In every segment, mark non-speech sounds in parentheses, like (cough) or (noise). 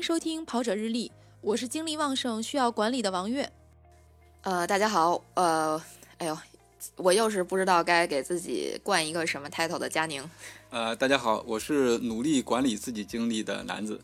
迎收听《跑者日历》，我是精力旺盛、需要管理的王悦。呃，大家好，呃，哎呦，我又是不知道该给自己冠一个什么 title 的佳宁。呃，大家好，我是努力管理自己精力的男子。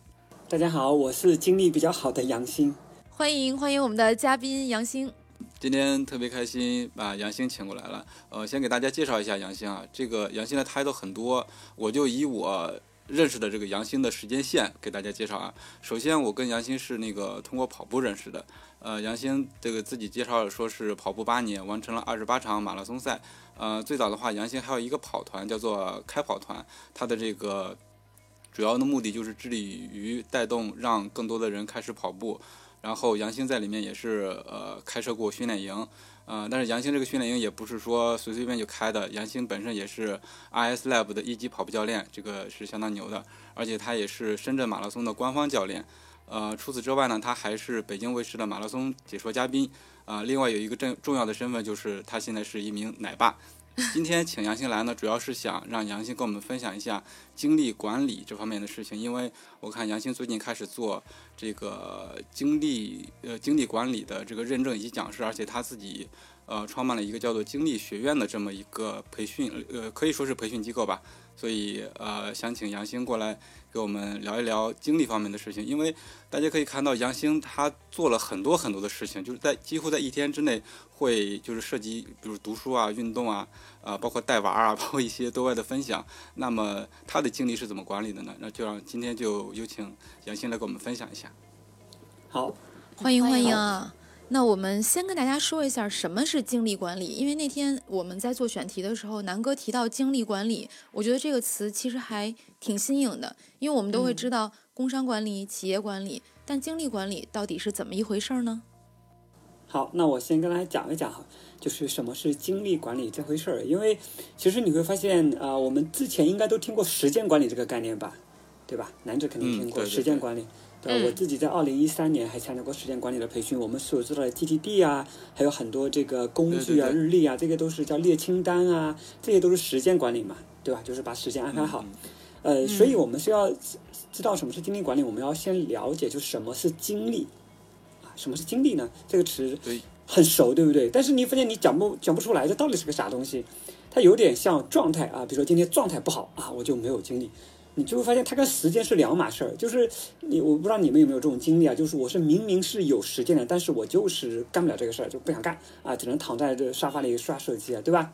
大家好，我是精力比较好的杨鑫。欢迎欢迎我们的嘉宾杨鑫。今天特别开心把杨鑫请过来了。呃，先给大家介绍一下杨鑫啊，这个杨鑫的 title 很多，我就以我。认识的这个杨鑫的时间线给大家介绍啊。首先，我跟杨鑫是那个通过跑步认识的。呃，杨鑫这个自己介绍说是跑步八年，完成了二十八场马拉松赛。呃，最早的话，杨鑫还有一个跑团叫做开跑团，他的这个主要的目的就是致力于带动让更多的人开始跑步。然后杨鑫在里面也是呃开设过训练营。呃，但是杨兴这个训练营也不是说随随便就开的，杨兴本身也是 IS Lab 的一级跑步教练，这个是相当牛的，而且他也是深圳马拉松的官方教练。呃，除此之外呢，他还是北京卫视的马拉松解说嘉宾。啊，另外有一个重重要的身份就是他现在是一名奶爸。(laughs) 今天请杨兴来呢，主要是想让杨兴跟我们分享一下精力管理这方面的事情，因为我看杨兴最近开始做这个精力呃精力管理的这个认证以及讲师，而且他自己呃创办了一个叫做精力学院的这么一个培训呃可以说是培训机构吧。所以，呃，想请杨兴过来给我们聊一聊精力方面的事情，因为大家可以看到杨兴他做了很多很多的事情，就是在几乎在一天之内会就是涉及，比如读书啊、运动啊，啊，包括带娃啊，(laughs) 包括一些对外的分享。那么他的精力是怎么管理的呢？那就让今天就有请杨兴来给我们分享一下。好，欢迎欢迎啊！那我们先跟大家说一下什么是精力管理，因为那天我们在做选题的时候，南哥提到精力管理，我觉得这个词其实还挺新颖的，因为我们都会知道工商管理、企业管理，但精力管理到底是怎么一回事呢？好，那我先跟大家讲一讲哈，就是什么是精力管理这回事儿，因为其实你会发现啊，我们之前应该都听过时间管理这个概念吧，对吧？南哲肯定听过时间管理。呃，我自己在二零一三年还参加过时间管理的培训，我们所知道的 GTD 啊，还有很多这个工具啊、日历啊，这个都是叫列清单啊，这些都是时间管理嘛，对吧？就是把时间安排好。呃，所以我们是要知道什么是精力管理，我们要先了解就什么是精力啊？什么是精力呢？这个词很熟，对不对？但是你发现你讲不讲不出来，这到底是个啥东西？它有点像状态啊，比如说今天状态不好啊，我就没有精力。你就会发现，它跟时间是两码事儿。就是你，我不知道你们有没有这种经历啊？就是我是明明是有时间的，但是我就是干不了这个事儿，就不想干啊，只能躺在这沙发里刷手机啊，对吧？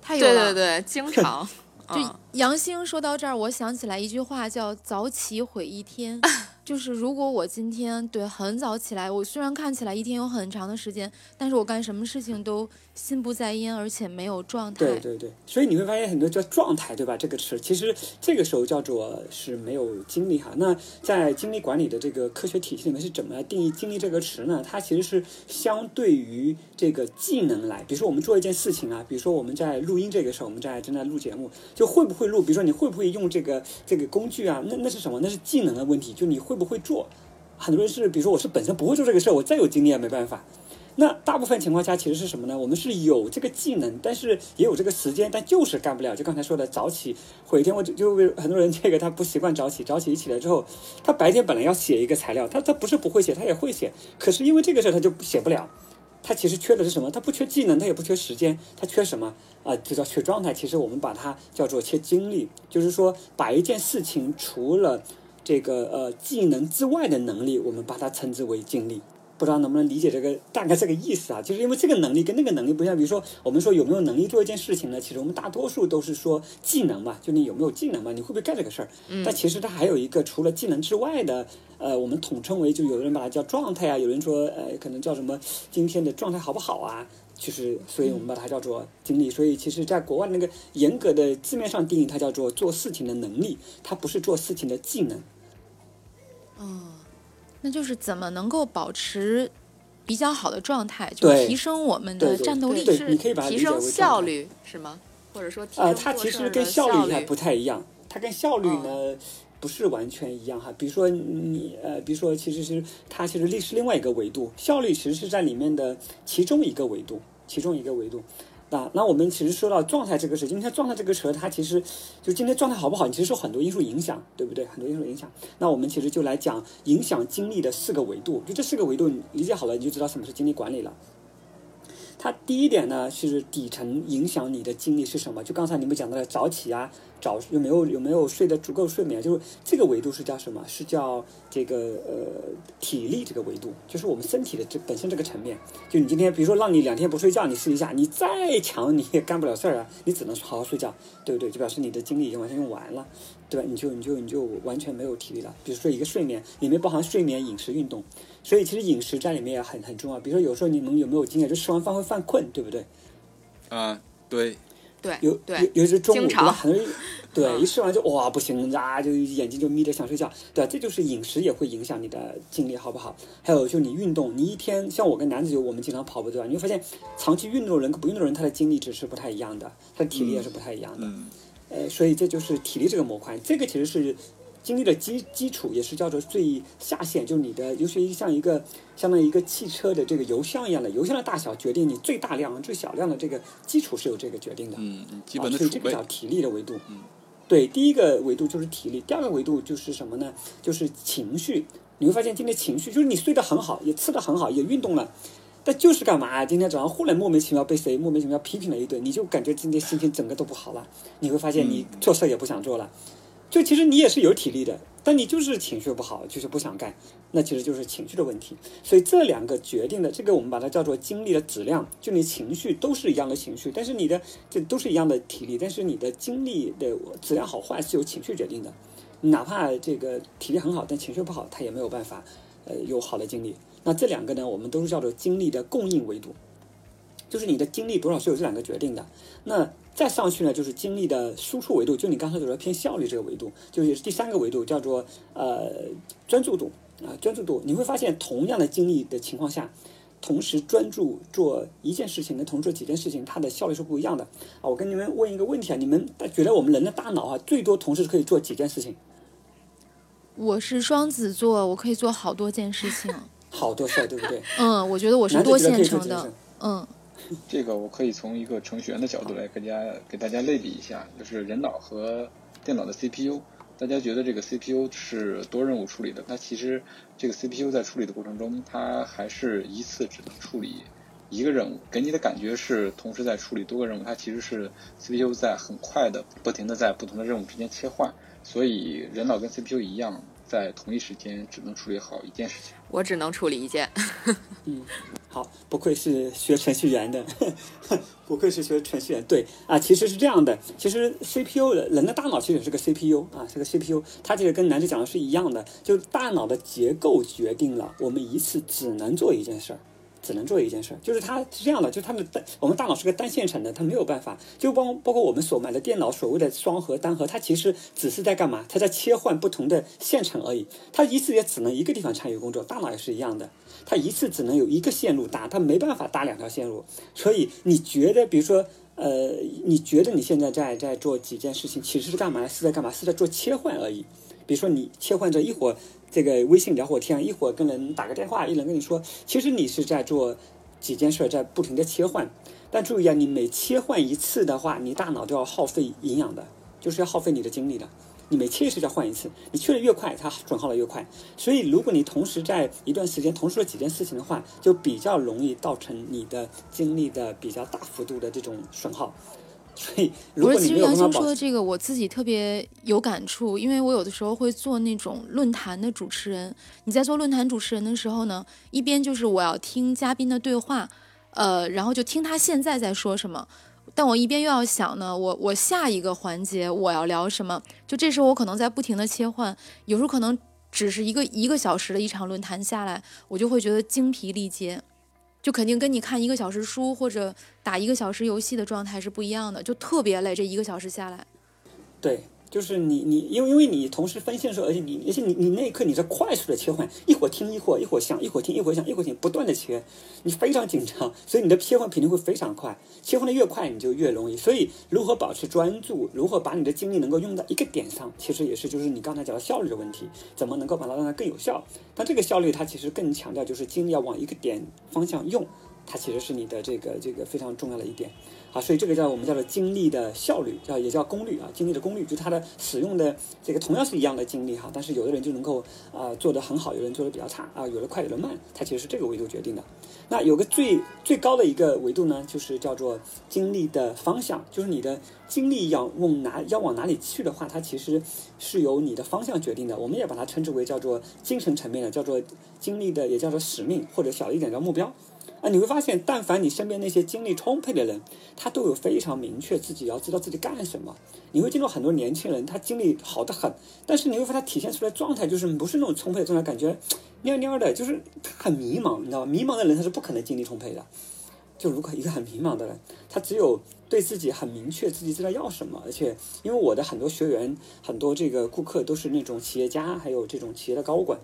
太有了，对对对，经常。(laughs) 就杨兴说到这儿，我想起来一句话，叫“早起毁一天”。(laughs) 就是如果我今天对很早起来，我虽然看起来一天有很长的时间，但是我干什么事情都心不在焉，而且没有状态。对对对，所以你会发现很多叫状态，对吧？这个词其实这个时候叫做是没有精力哈。那在精力管理的这个科学体系里面是怎么来定义精力这个词呢？它其实是相对于这个技能来，比如说我们做一件事情啊，比如说我们在录音这个时候，我们在正在录节目，就会不会录？比如说你会不会用这个这个工具啊？那那是什么？那是技能的问题，就你会。不会做，很多人是，比如说我是本身不会做这个事儿，我再有经验没办法。那大部分情况下其实是什么呢？我们是有这个技能，但是也有这个时间，但就是干不了。就刚才说的早起毁一天，我就就很多人这个他不习惯早起，早起一起来之后，他白天本来要写一个材料，他他不是不会写，他也会写，可是因为这个事儿他就写不了。他其实缺的是什么？他不缺技能，他也不缺时间，他缺什么啊？就叫缺状态。其实我们把它叫做缺精力，就是说把一件事情除了这个呃技能之外的能力，我们把它称之为精力。不知道能不能理解这个大概这个意思啊？就是因为这个能力跟那个能力不一样。比如说，我们说有没有能力做一件事情呢？其实我们大多数都是说技能嘛，就你有没有技能嘛，你会不会干这个事儿？但其实它还有一个除了技能之外的，呃，我们统称为就有的人把它叫状态啊，有人说呃可能叫什么今天的状态好不好啊？其实，所以我们把它叫做精力。所以其实在国外那个严格的字面上定义，它叫做做事情的能力，它不是做事情的技能。哦，那就是怎么能够保持比较好的状态，就提升我们的战斗力，是提升效率是吗？或者说提升，呃，它其实跟效率还不太一样，它跟效率呢不是完全一样哈。比如说你呃，比如说其实是它其实历是另外一个维度，效率其实是在里面的其中一个维度，其中一个维度。啊，那我们其实说到状态这个事，情，因为状态这个词，它其实就今天状态好不好，其实受很多因素影响，对不对？很多因素影响。那我们其实就来讲影响精力的四个维度，就这四个维度你理解好了，你就知道什么是精力管理了。它第一点呢，是底层影响你的精力是什么？就刚才你们讲到的早起啊，早有没有有没有睡得足够睡眠？就是这个维度是叫什么？是叫这个呃体力这个维度，就是我们身体的这本身这个层面。就你今天比如说让你两天不睡觉，你试一下，你再强你也干不了事儿啊，你只能好好睡觉，对不对？就表示你的精力已经完全用完了，对吧？你就你就你就完全没有体力了。比如说一个睡眠里面包含睡眠、饮食、运动。所以其实饮食在里面也很很重要。比如说有时候你们有没有经验，就吃完饭会犯困，对不对？啊，对，对，有对有尤其是中午，经常对吧？很多人 (laughs) 对一吃完就哇不行啊，就眼睛就眯着想睡觉，对？这就是饮食也会影响你的精力好不好？还有就你运动，你一天像我跟男子就我们经常跑步，对吧？你会发现长期运动的人跟不运动的人，他的精力值是不太一样的，他的体力也是不太一样的。嗯，呃，所以这就是体力这个模块，这个其实是精力的基基础，也是叫做最下限，就是你的，尤其像一个相当于一个汽车的这个油箱一样的，油箱的大小决定你最大量、最小量的这个基础是有这个决定的。嗯，基本的啊、所以这个叫，体力的维度。嗯，对，第一个维度就是体力，第二个维度就是什么呢？就是情绪。你会发现今天情绪就是你睡得很好，也吃得很好，也运动了。但就是干嘛？今天早上忽然莫名其妙被谁莫名其妙批评了一顿，你就感觉今天心情整个都不好了。你会发现你做事也不想做了。就其实你也是有体力的，但你就是情绪不好，就是不想干，那其实就是情绪的问题。所以这两个决定的，这个我们把它叫做精力的质量。就你情绪都是一样的情绪，但是你的这都是一样的体力，但是你的精力的质量好坏是由情绪决定的。哪怕这个体力很好，但情绪不好，他也没有办法呃有好的精力。那这两个呢，我们都是叫做精力的供应维度，就是你的精力多少是由这两个决定的。那再上去呢，就是精力的输出维度，就你刚才所说偏效率这个维度，就是第三个维度叫做呃专注度啊、专注度。你会发现，同样的精力的情况下，同时专注做一件事情跟同时做几件事情，它的效率是不一样的啊。我跟你们问一个问题啊，你们觉得我们人的大脑啊，最多同时可以做几件事情？我是双子座，我可以做好多件事情。好多事儿，对不对？嗯，我觉得我是多线程的。嗯，这个我可以从一个程序员的角度来给大家给大家类比一下，就是人脑和电脑的 CPU。大家觉得这个 CPU 是多任务处理的，那其实这个 CPU 在处理的过程中，它还是一次只能处理一个任务，给你的感觉是同时在处理多个任务，它其实是 CPU 在很快的、不停的在不同的任务之间切换，所以人脑跟 CPU 一样，在同一时间只能处理好一件事情。我只能处理一件。(laughs) 好，不愧是学程序员的，(laughs) 不愧是学程序员。对啊，其实是这样的，其实 CPU 人的大脑其实也是个 CPU 啊，是个 CPU，它其实跟男子讲的是一样的，就大脑的结构决定了我们一次只能做一件事儿。只能做一件事，就是它是这样的，就是它的单，我们大脑是个单线程的，它没有办法，就包包括我们所买的电脑，所谓的双核、单核，它其实只是在干嘛？它在切换不同的线程而已，它一次也只能一个地方参与工作，大脑也是一样的，它一次只能有一个线路搭，它没办法搭两条线路，所以你觉得，比如说。呃，你觉得你现在在在做几件事情，其实是干嘛？是在干嘛？是在做切换而已。比如说你切换着一会儿这个微信聊会天，一会儿跟人打个电话，一人跟你说，其实你是在做几件事，在不停的切换。但注意啊，你每切换一次的话，你大脑都要耗费营养的，就是要耗费你的精力的。你每切一次就要换一次，你切的越快，它损耗的越快。所以，如果你同时在一段时间同时做几件事情的话，就比较容易造成你的精力的比较大幅度的这种损耗。所以，如不是，其实果你没有杨办法保持，星说的这个，我自己特别有感触，因为我有的时候会做那种论坛的主持人。你在做论坛主持人的时候呢，一边就是我要听嘉宾的对话，呃，然后就听他现在在说什么，但我一边又要想呢，我我下一个环节我要聊什么，就这时候我可能在不停的切换，有时候可能只是一个一个小时的一场论坛下来，我就会觉得精疲力竭。就肯定跟你看一个小时书或者打一个小时游戏的状态是不一样的，就特别累。这一个小时下来，对，就是你你因为因为你同时分心的时候，而且你而且你你那一刻你在快速的切换，一会儿听一会儿一会儿想，一会儿听一会儿想，一会儿听，不断的切，你非常紧张，所以你的切换频率会非常快，切换的越快你就越容易。所以如何保持专注，如何把你的精力能够用到一个点上，其实也是就是你刚才讲的效率的问题，怎么能够把它让它更有效？但这个效率它其实更强调就是精力要往一个点方向用。它其实是你的这个这个非常重要的一点。啊，所以这个叫我们叫做精力的效率，叫也叫功率啊，精力的功率，就是它的使用的这个同样是一样的精力哈，但是有的人就能够啊做得很好，有人做得比较差啊，有的快有的慢，它其实是这个维度决定的。那有个最最高的一个维度呢，就是叫做精力的方向，就是你的精力要往哪要往哪里去的话，它其实是由你的方向决定的。我们也把它称之为叫做精神层面的，叫做精力的，也叫做使命，或者小一点叫目标。啊，你会发现，但凡你身边那些精力充沛的人，他都有非常明确自己要知道自己干什么。你会见到很多年轻人，他精力好的很，但是你会发现他体现出来状态就是不是那种充沛的状态，感觉蔫蔫的，就是他很迷茫，你知道吗？迷茫的人他是不可能精力充沛的。就如果一个很迷茫的人，他只有对自己很明确，自己知道要什么，而且因为我的很多学员、很多这个顾客都是那种企业家，还有这种企业的高管。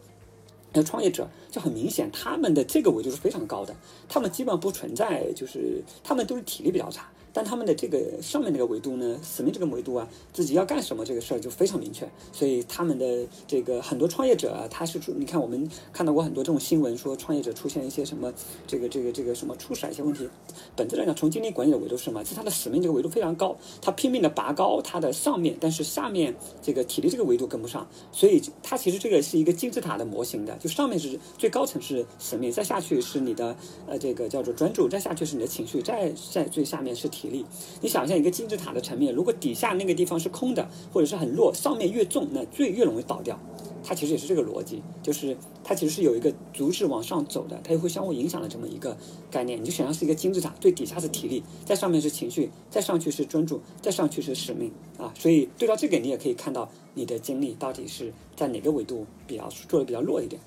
那创业者就很明显，他们的这个维度是非常高的，他们基本上不存在，就是他们都是体力比较差。但他们的这个上面那个维度呢，使命这个维度啊，自己要干什么这个事儿就非常明确。所以他们的这个很多创业者啊，他是出，你看我们看到过很多这种新闻，说创业者出现一些什么这个这个这个什么出闪一些问题。本质来讲，从精力管理的维度是什么？是他的使命这个维度非常高，他拼命的拔高他的上面，但是下面这个体力这个维度跟不上。所以他其实这个是一个金字塔的模型的，就上面是最高层是使命，再下去是你的呃这个叫做专注，再下去是你的情绪，再在最下面是体。体力，你想象一个金字塔的层面，如果底下那个地方是空的，或者是很弱，上面越重，那最越容易倒掉。它其实也是这个逻辑，就是它其实是有一个阻止往上走的，它又会相互影响的这么一个概念。你就想象是一个金字塔，最底下是体力，在上面是情绪，再上去是专注，再上去是使命啊。所以对照这个，你也可以看到你的精力到底是在哪个维度比较做的比较弱一点。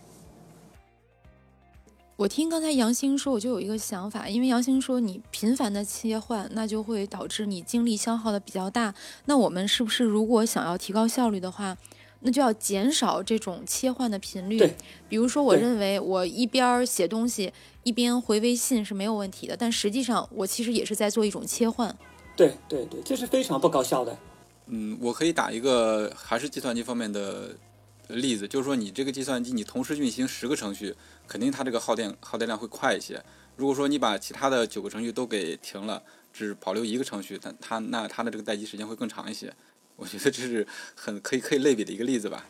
我听刚才杨兴说，我就有一个想法，因为杨兴说你频繁的切换，那就会导致你精力消耗的比较大。那我们是不是如果想要提高效率的话，那就要减少这种切换的频率？对。比如说，我认为我一边写东西一边回微信是没有问题的，但实际上我其实也是在做一种切换。对对对，这是非常不高效的。嗯，我可以打一个还是计算机方面的。例子就是说，你这个计算机你同时运行十个程序，肯定它这个耗电耗电量会快一些。如果说你把其他的九个程序都给停了，只保留一个程序，但它那它的这个待机时间会更长一些。我觉得这是很可以可以类比的一个例子吧。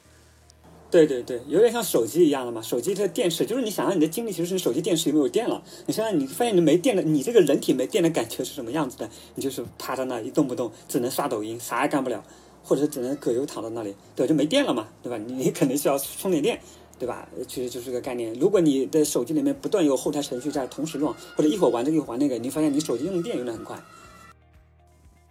对对对，有点像手机一样的嘛。手机的电池就是你想让你的精力其实是手机电池有没有电了。你现在你发现你没电了，你这个人体没电的感觉是什么样子的？你就是趴在那一动不动，只能刷抖音，啥也干不了。或者只能葛优躺在那里，对，就没电了嘛，对吧？你肯定是要充点电，对吧？其实就是个概念。如果你的手机里面不断有后台程序在同时用，或者一会儿玩这个一会儿玩那个，你发现你手机用电用的很快。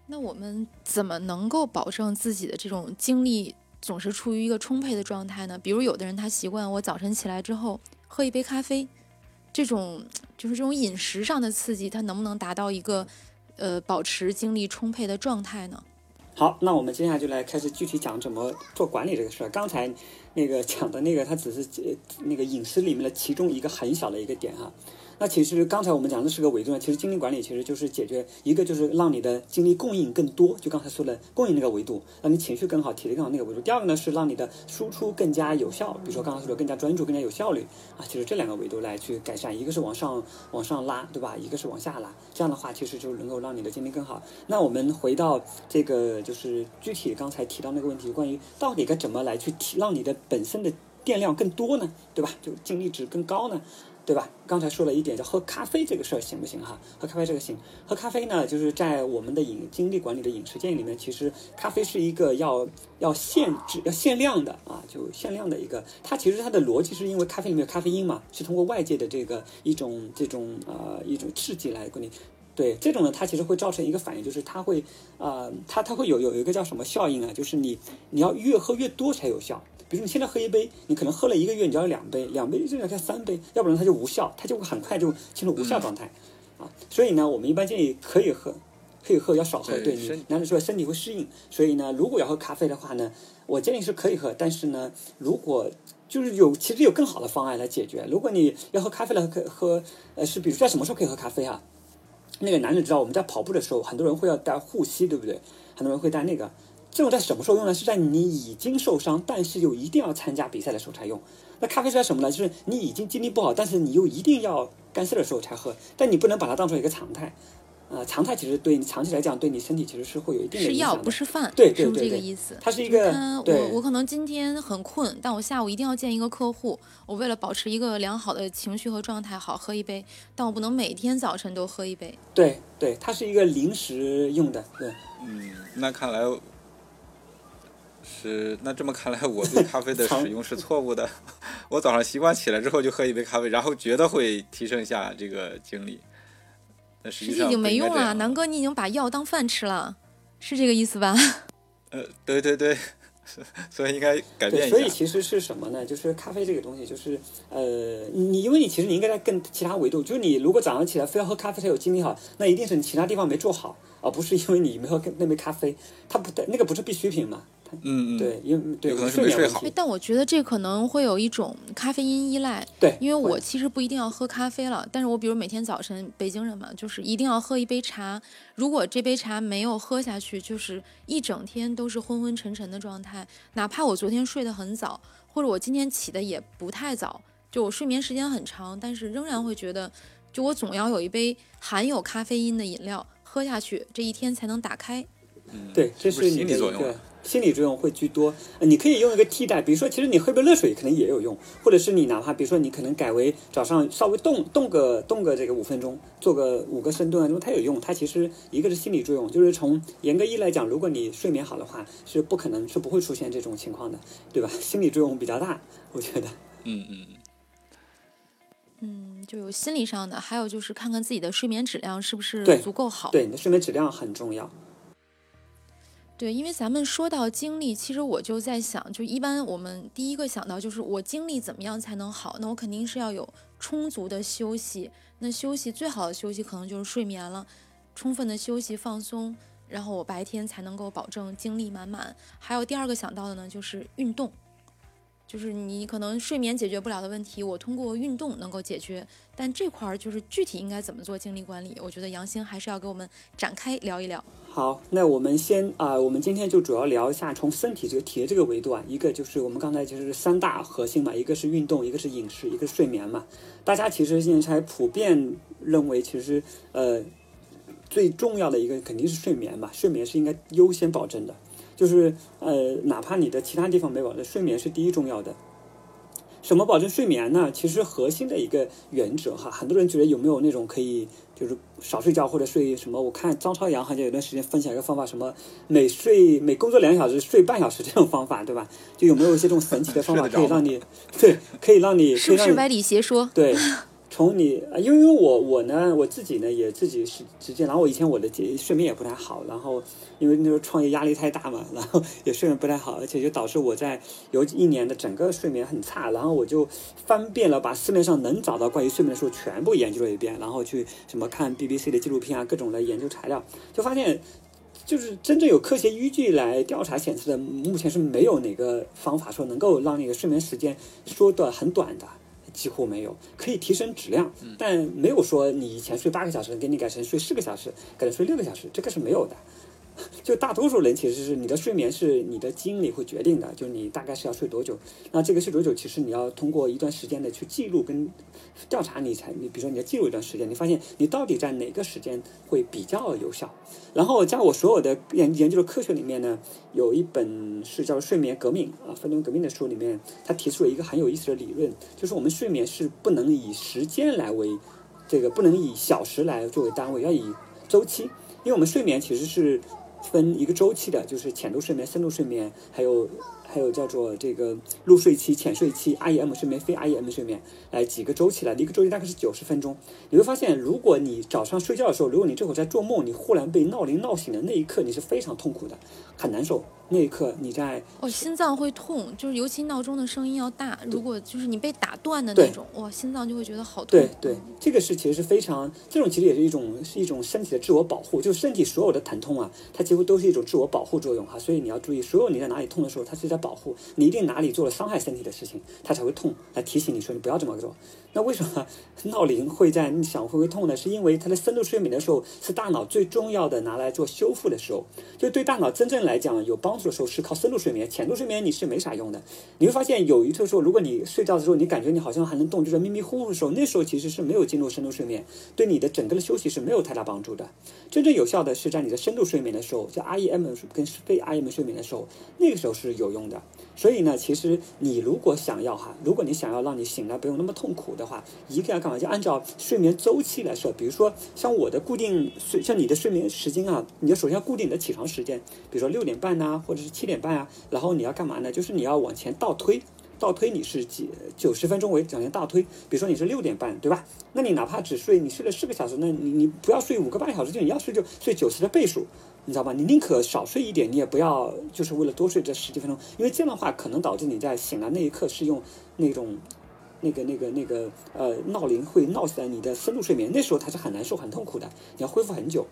那我们怎么能够保证自己的这种精力总是处于一个充沛的状态呢？比如有的人他习惯我早晨起来之后喝一杯咖啡，这种就是这种饮食上的刺激，它能不能达到一个呃保持精力充沛的状态呢？好，那我们接下来就来开始具体讲怎么做管理这个事儿。刚才那个讲的那个，它只是那个隐私里面的其中一个很小的一个点哈。那其实刚才我们讲的是个维度呢，其实精力管理其实就是解决一个就是让你的精力供应更多，就刚才说的供应那个维度，让你情绪更好、体力更好那个维度。第二个呢是让你的输出更加有效，比如说刚刚说的更加专注、更加有效率啊，其实这两个维度来去改善，一个是往上往上拉，对吧？一个是往下拉，这样的话其实就能够让你的精力更好。那我们回到这个就是具体刚才提到那个问题，关于到底该怎么来去提让你的本身的电量更多呢？对吧？就精力值更高呢？对吧？刚才说了一点，叫喝咖啡这个事儿行不行哈？喝咖啡这个行。喝咖啡呢，就是在我们的饮精力管理的饮食建议里面，其实咖啡是一个要要限制、要限量的啊，就限量的一个。它其实它的逻辑是因为咖啡里面有咖啡因嘛，是通过外界的这个一种这种呃一种刺激来管理。对这种呢，它其实会造成一个反应，就是它会呃它它会有有一个叫什么效应啊？就是你你要越喝越多才有效。比如你现在喝一杯，你可能喝了一个月，你就要两杯，两杯就要开三杯，要不然它就无效，它就会很快就进入无效状态，啊，所以呢，我们一般建议可以喝，可以喝，要少喝，对你男人说身体会适应，所以呢，如果要喝咖啡的话呢，我建议是可以喝，但是呢，如果就是有其实有更好的方案来解决，如果你要喝咖啡了，可喝呃是比如在什么时候可以喝咖啡啊？那个男人知道我们在跑步的时候，很多人会要带护膝，对不对？很多人会带那个。这种在什么时候用呢？是在你已经受伤，但是又一定要参加比赛的时候才用。那咖啡是在什么呢？就是你已经精力不好，但是你又一定要干事的时候才喝。但你不能把它当成一个常态，啊，呃，常态其实对你长期来讲，对你身体其实是会有一定的是药影响的。不是饭，对对是不是对对这个意思？它是一个我我可能今天很困，但我下午一定要见一个客户，我为了保持一个良好的情绪和状态，好喝一杯，但我不能每天早晨都喝一杯。对对，它是一个临时用的，对。嗯，那看来是那这么看来，我对咖啡的使用是错误的。(laughs) 我早上习惯起来之后就喝一杯咖啡，然后觉得会提升一下这个精力。那实际上实已经没用了，南哥，你已经把药当饭吃了，是这个意思吧？(laughs) 呃，对对对，所以应该改变，一下。所以其实是什么呢？就是咖啡这个东西，就是呃，你因为你其实你应该在更其他维度，就是你如果早上起来非要喝咖啡才有精力好，那一定是你其他地方没做好，而不是因为你没喝那杯咖啡，它不那个不是必需品嘛？它嗯嗯，对，因为对有可能是睡睡好但我觉得这可能会有一种咖啡因依赖，对，因为我其实不一定要喝咖啡了，但是我比如每天早晨，北京人嘛，就是一定要喝一杯茶。如果这杯茶没有喝下去，就是一整天都是昏昏沉沉的状态。哪怕我昨天睡得很早，或者我今天起的也不太早，就我睡眠时间很长，但是仍然会觉得，就我总要有一杯含有咖啡因的饮料喝下去，这一天才能打开。嗯对，这是你的一心理作用心理作用会居多。呃你可以用一个替代，比如说，其实你喝杯热水可能也有用，或者是你哪怕比如说你可能改为早上稍微动动个动个这个五分钟，做个五个深蹲啊，因为它有用。它其实一个是心理作用，就是从严格意义来讲，如果你睡眠好的话，是不可能是不会出现这种情况的，对吧？(laughs) 心理作用比较大，我觉得。嗯嗯嗯，嗯，就有心理上的，还有就是看看自己的睡眠质量是不是足够好。对，你的睡眠质量很重要。对，因为咱们说到精力，其实我就在想，就一般我们第一个想到就是我精力怎么样才能好？那我肯定是要有充足的休息。那休息最好的休息可能就是睡眠了，充分的休息放松，然后我白天才能够保证精力满满。还有第二个想到的呢，就是运动。就是你可能睡眠解决不了的问题，我通过运动能够解决。但这块儿就是具体应该怎么做精力管理，我觉得杨星还是要给我们展开聊一聊。好，那我们先啊、我们今天就主要聊一下从身体这个体的这个维度啊，一个就是我们刚才就是三大核心嘛，一个是运动，一个是饮食，一个是睡眠嘛。大家其实现在普遍认为，其实呃最重要的一个肯定是睡眠嘛，睡眠是应该优先保证的，就是呃哪怕你的其他地方没保证，睡眠是第一重要的。什么保证睡眠呢？其实核心的一个原则哈，很多人觉得有没有那种可以就是少睡觉或者睡什么？我看张朝阳好像有段时间分享一个方法，什么每睡每工作两小时睡半小时这种方法，对吧？就有没有一些这种神奇的方法可以让你对，可以让你是不是歪理邪说？对，从你，呃因为我我呢，我自己呢也自己是直接，然后我以前我的睡眠也不太好，然后因为那时候创业压力太大嘛，然后也睡眠不太好，而且就导致我在有一年的整个睡眠很差，然后我就翻遍了把市面上能找到关于睡眠的书全部研究了一遍，然后去什么看 BBC 的纪录片啊，各种的研究材料，就发现。就是真正有科学依据来调查显示的，目前是没有哪个方法说能够让那个睡眠时间缩短很短的。几乎没有，可以提升质量，但没有说你以前睡八个小时，给你改成睡四个小时，改成睡六个小时，这个是没有的。(laughs) 就大多数人其实是你的睡眠是你的基因里会决定的，就是你大概是要睡多久。那这个睡多久，其实你要通过一段时间的去记录跟调查，你才你比如说你要记录一段时间，你发现你到底在哪个时间会比较有效。然后在我所有的研研究的科学里面呢，有一本是叫《睡眠革命》啊，分钟革命的书里面，他提出了一个很有意思的理论，就是我们睡眠是不能以时间来为这个，不能以小时来作为单位，要以周期，因为我们睡眠其实是分一个周期的，就是浅度睡眠、深度睡眠，还有还有叫做这个入睡期、浅睡期、REM 睡眠、非 REM 睡眠，来几个周期来，一个周期大概是九十分钟。你会发现，如果你早上睡觉的时候，如果你这会儿在做梦，你忽然被闹铃闹醒的那一刻，你是非常痛苦的，很难受。那一刻你在哦，心脏会痛，就是尤其闹钟的声音要大。如果就是你被打断的那种，哇，心脏就会觉得好痛。对对，这个是其实是非常，这种其实也是一种是一种身体的自我保护，就是身体所有的疼痛啊，它几乎都是一种自我保护作用哈。所以你要注意，所有你在哪里痛的时候，它是在保护，你一定哪里做了伤害身体的事情，它才会痛，来提醒你说你不要这么做。那为什么闹铃会在你想会不会痛呢？是因为它的深度睡眠的时候是大脑最重要的拿来做修复的时候，就对大脑真正来讲有帮帮助的时候是靠深度睡眠，浅度睡眠你是没啥用的。你会发现有一次说，如果你睡觉的时候你感觉你好像还能动，就是迷迷糊糊的时候，那时候其实是没有进入深度睡眠，对你的整个的休息是没有太大帮助的。真正有效的是在你的深度睡眠的时候，就 REM 跟非 REM 睡眠的时候，那个时候是有用的。所以呢，其实你如果想要哈，如果你想要让你醒来不用那么痛苦的话，一个要干嘛？就按照睡眠周期来说。比如说像我的固定睡，像你的睡眠时间啊，你要首先要固定你的起床时间，比如说六点半呐、或者是七点半啊。然后你要干嘛呢？就是你要往前倒推，倒推你是几九十分钟为往前倒推。比如说你是六点半，对吧？那你哪怕只睡你睡了四个小时，那你你不要睡五个半小时，就你要睡就睡九十的倍数。你知道吧？你宁可少睡一点，你也不要就是为了多睡这十几分钟，因为这样的话可能导致你在醒来那一刻是用那种那个那个那个呃闹铃会闹起来你的深度睡眠，那时候它是很难受、很痛苦的，你要恢复很久。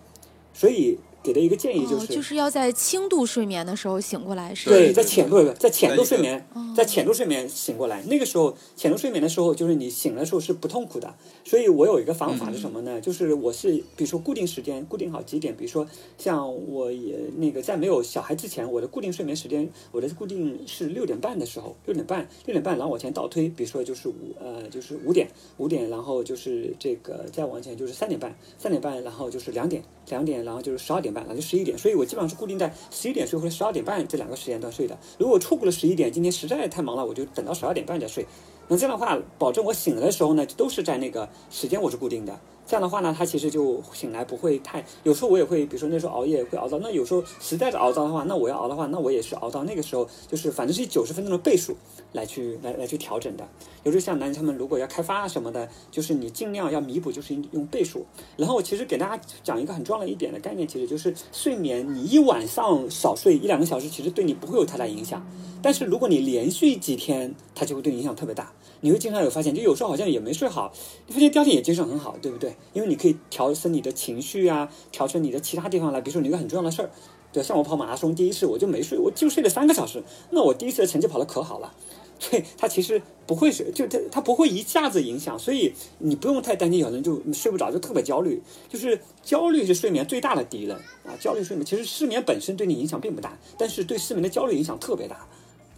所以给的一个建议就哦，是，就是要在轻度睡眠的时候醒过来，是对，在浅度在浅度睡眠，在浅度睡眠醒过来，那个时候浅度睡眠的时候，就是你醒的时候是不痛苦的。所以我有一个方法是什么呢？就是我是比如说固定时间，固定好几点，比如说像我也那个在没有小孩之前，我的固定睡眠时间，我的固定是六点半的时候，六点半，六点半，然后往前倒推，比如说就是五呃就是五点，五点，然后就是这个再往前就是三点半，三点半，然后就是两点，两点，然后就是十二点半，然后就十一点。所以我基本上是固定在十一点睡或者十二点半这两个时间段睡的。如果错过了十一点，今天实在太忙了，我就等到十二点半再睡。那这样的话，保证我醒来的时候呢，都是在那个时间我是固定的。这样的话呢，他其实就醒来不会太。有时候我也会，比如说那时候熬夜会熬到，那有时候实在是熬到的话，那我要熬的话，那我也是熬到那个时候，就是反正是九十分钟的倍数来去来来去调整的。有时候像男生们如果要开发什么的，就是你尽量要弥补，就是用倍数。然后其实给大家讲一个很重要的一点的概念，其实就是睡眠，你一晚上少睡一两个小时，其实对你不会有太大影响。但是如果你连续几天，它就会对你影响特别大。你会经常有发现，就有时候好像也没睡好，你发现第二天也精神很好，对不对？因为你可以调升你的情绪啊，调成你的其他地方来。比如说你一个很重要的事儿，对，像我跑马拉松第一次我就没睡，我就睡了三个小时，那我第一次的成绩跑得可好了。所以它其实不会是，就它它不会一下子影响，所以你不用太担心，有人就睡不着就特别焦虑，就是焦虑是睡眠最大的敌人啊！焦虑睡眠其实失眠本身对你影响并不大，但是对失眠的焦虑影响特别大，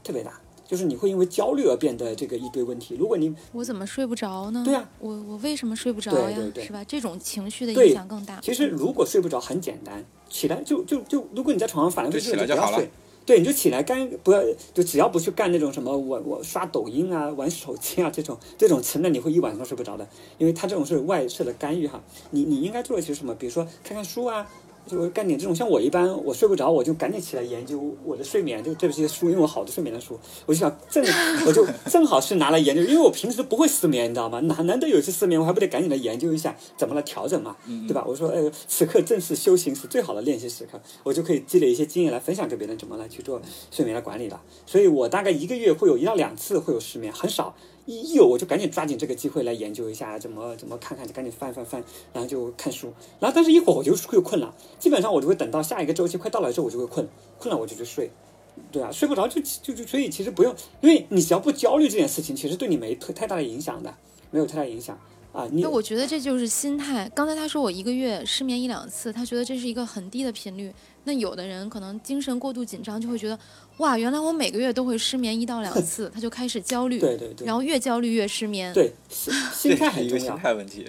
特别大，就是你会因为焦虑而变得这个一堆问题。如果你我怎么睡不着呢？对啊我我为什么睡不着呀？对对对是吧？这种情绪的影响更大。其实如果睡不着很简单，起来就就就，如果你在床上反来覆去就起来就好了不要睡。对，你就起来干，不要就只要不去干那种什么我我刷抖音啊、玩手机啊这种这种词，那你会一晚上睡不着的，因为它这种是外设的干预哈。你你应该做的是什么？比如说看看书啊，就干点这种。像我一般我睡不着，我就赶紧起来研究我的睡眠，就这些书，因为我好多睡眠的书，我就想 (laughs) 正我就正好是拿来研究，因为我平时不会失眠，你知道吗？难难得有一次失眠，我还不得赶紧来研究一下怎么来调整嘛，对吧？我说，哎，此刻正是修行是最好的练习时刻，我就可以积累一些经验来分享给别人，怎么来去做睡眠的管理了。所以我大概一个月会有一到两次会有失眠，很少。一有我就赶紧抓紧这个机会来研究一下，怎么怎么看看，就赶紧翻翻翻，然后就看书，然后但是一会儿我就会困了，基本上我就会等到下一个周期快到了之后我就会困，困了我就去睡，对啊，睡不着就就就所以其实不用，因为你只要不焦虑这件事情，其实对你没太太大的影响的，没有太大影响啊。你那我觉得这就是心态。刚才他说我一个月失眠一两次，他觉得这是一个很低的频率。那有的人可能精神过度紧张，就会觉得哇，原来我每个月都会失眠一到两次，他就开始焦虑，对对对然后越焦虑越失眠。对心态是一个心很重要。心态问题。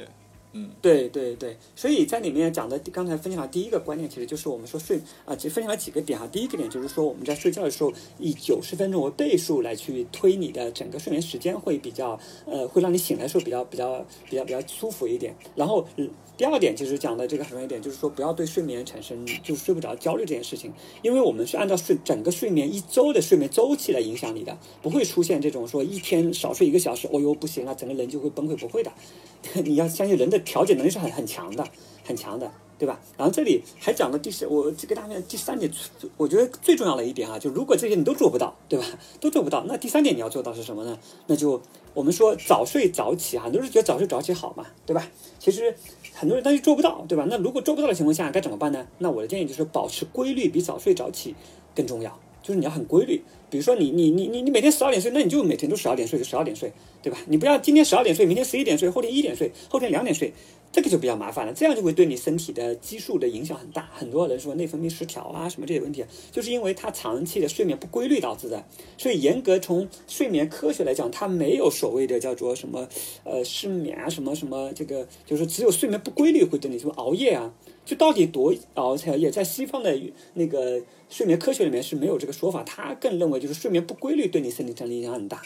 嗯，对对对，所以在里面讲的刚才分享的第一个观念，其实就是我们说睡啊，其实分享了几个点哈。第一个点就是说我们在睡觉的时候以九十分钟为倍数来去推你的整个睡眠时间，会比较呃，会让你醒来的时候比较比较比较比较舒服一点。然后嗯第二点就是讲的这个很重要一点，就是说不要对睡眠产生就是睡不着焦虑这件事情，因为我们是按照睡整个睡眠一周的睡眠周期来影响你的，不会出现这种说一天少睡一个小时，哦哟不行了，整个人就会崩溃，不会的。(laughs) 你要相信人的调节能力是很很强的，很强的，对吧？然后这里还讲了第四，我这个大面第三点，我觉得最重要的一点啊，就如果这些你都做不到，对吧？都做不到，那第三点你要做到是什么呢？那就我们说早睡早起，很多人觉得早睡早起好嘛，对吧？其实很多人但是做不到，对吧？那如果做不到的情况下该怎么办呢？那我的建议就是保持规律比早睡早起更重要。就是你要很规律。比如说你你你你你每天十二点睡，那你就每天都十二点睡就十二点睡，对吧？你不要今天十二点睡，明天十一点睡，后天一点睡，后天两点睡，这个就比较麻烦了。这样就会对你身体的激素的影响很大。很多人说内分泌失调啊什么这些问题，就是因为他长期的睡眠不规律导致的。所以严格从睡眠科学来讲，它没有所谓的叫做什么呃失眠啊什么什么这个，就是只有睡眠不规律会对你什么熬夜啊。就到底多熬才熬夜，在西方的那个睡眠科学里面是没有这个说法，他更认为就是睡眠不规律对你身体上的影响很大。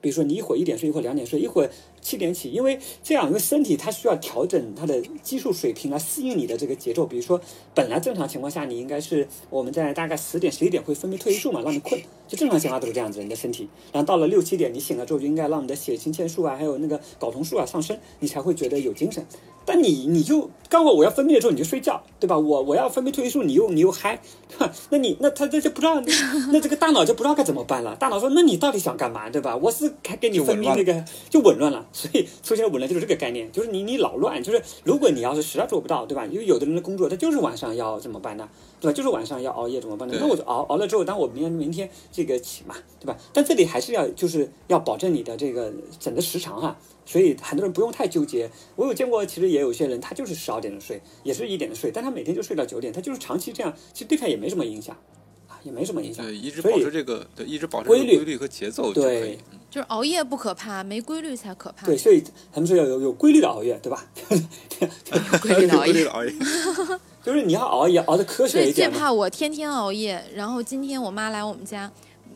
比如说你一会儿一点睡，一会儿两点睡，一会儿七点起，因为这样，因为身体它需要调整它的激素水平来适应你的这个节奏。比如说，本来正常情况下你应该是我们在大概十点十一点会分泌褪黑素嘛，让你困，就正常情况都是这样子，你的身体。然后到了六七点你醒了之后，就应该让你的血清腺素啊，还有那个睾酮素啊上升，你才会觉得有精神。但你你就刚好我要分泌的时候你就睡觉，对吧？我我要分泌褪黑素，你又你又嗨，(laughs) 那你那他这就不知道，(laughs) 那这个大脑就不知道该怎么办了。大脑说，那你到底想干嘛，对吧？我是该给你分泌那个就紊乱了，所以出现了紊乱就是这个概念，就是你你老乱，就是如果你要是实在做不到，对吧？因为有的人的工作他就是晚上要怎么办呢？对吧？就是晚上要熬夜怎么办呢？那我就熬熬了之后，当我明天明天这个起嘛，对吧？但这里还是要就是要保证你的这个整个时长啊。所以很多人不用太纠结。我有见过，其实也有些人，他就是十二点的睡，也是一点的睡，但他每天就睡到九点，他就是长期这样，其实对他也没什么影响，啊，也没什么影响。对，一直保持这个，对，一直保持规律规律和节奏就可以对。嗯就是熬夜不可怕，没规律才可怕。对，所以他们说要有有规律的熬夜，对吧？规律的熬夜。(laughs) 规律的熬夜。(laughs) 就是你要熬夜熬的科所以最学一点最。怕我天天熬夜，然后今天我妈来我们家，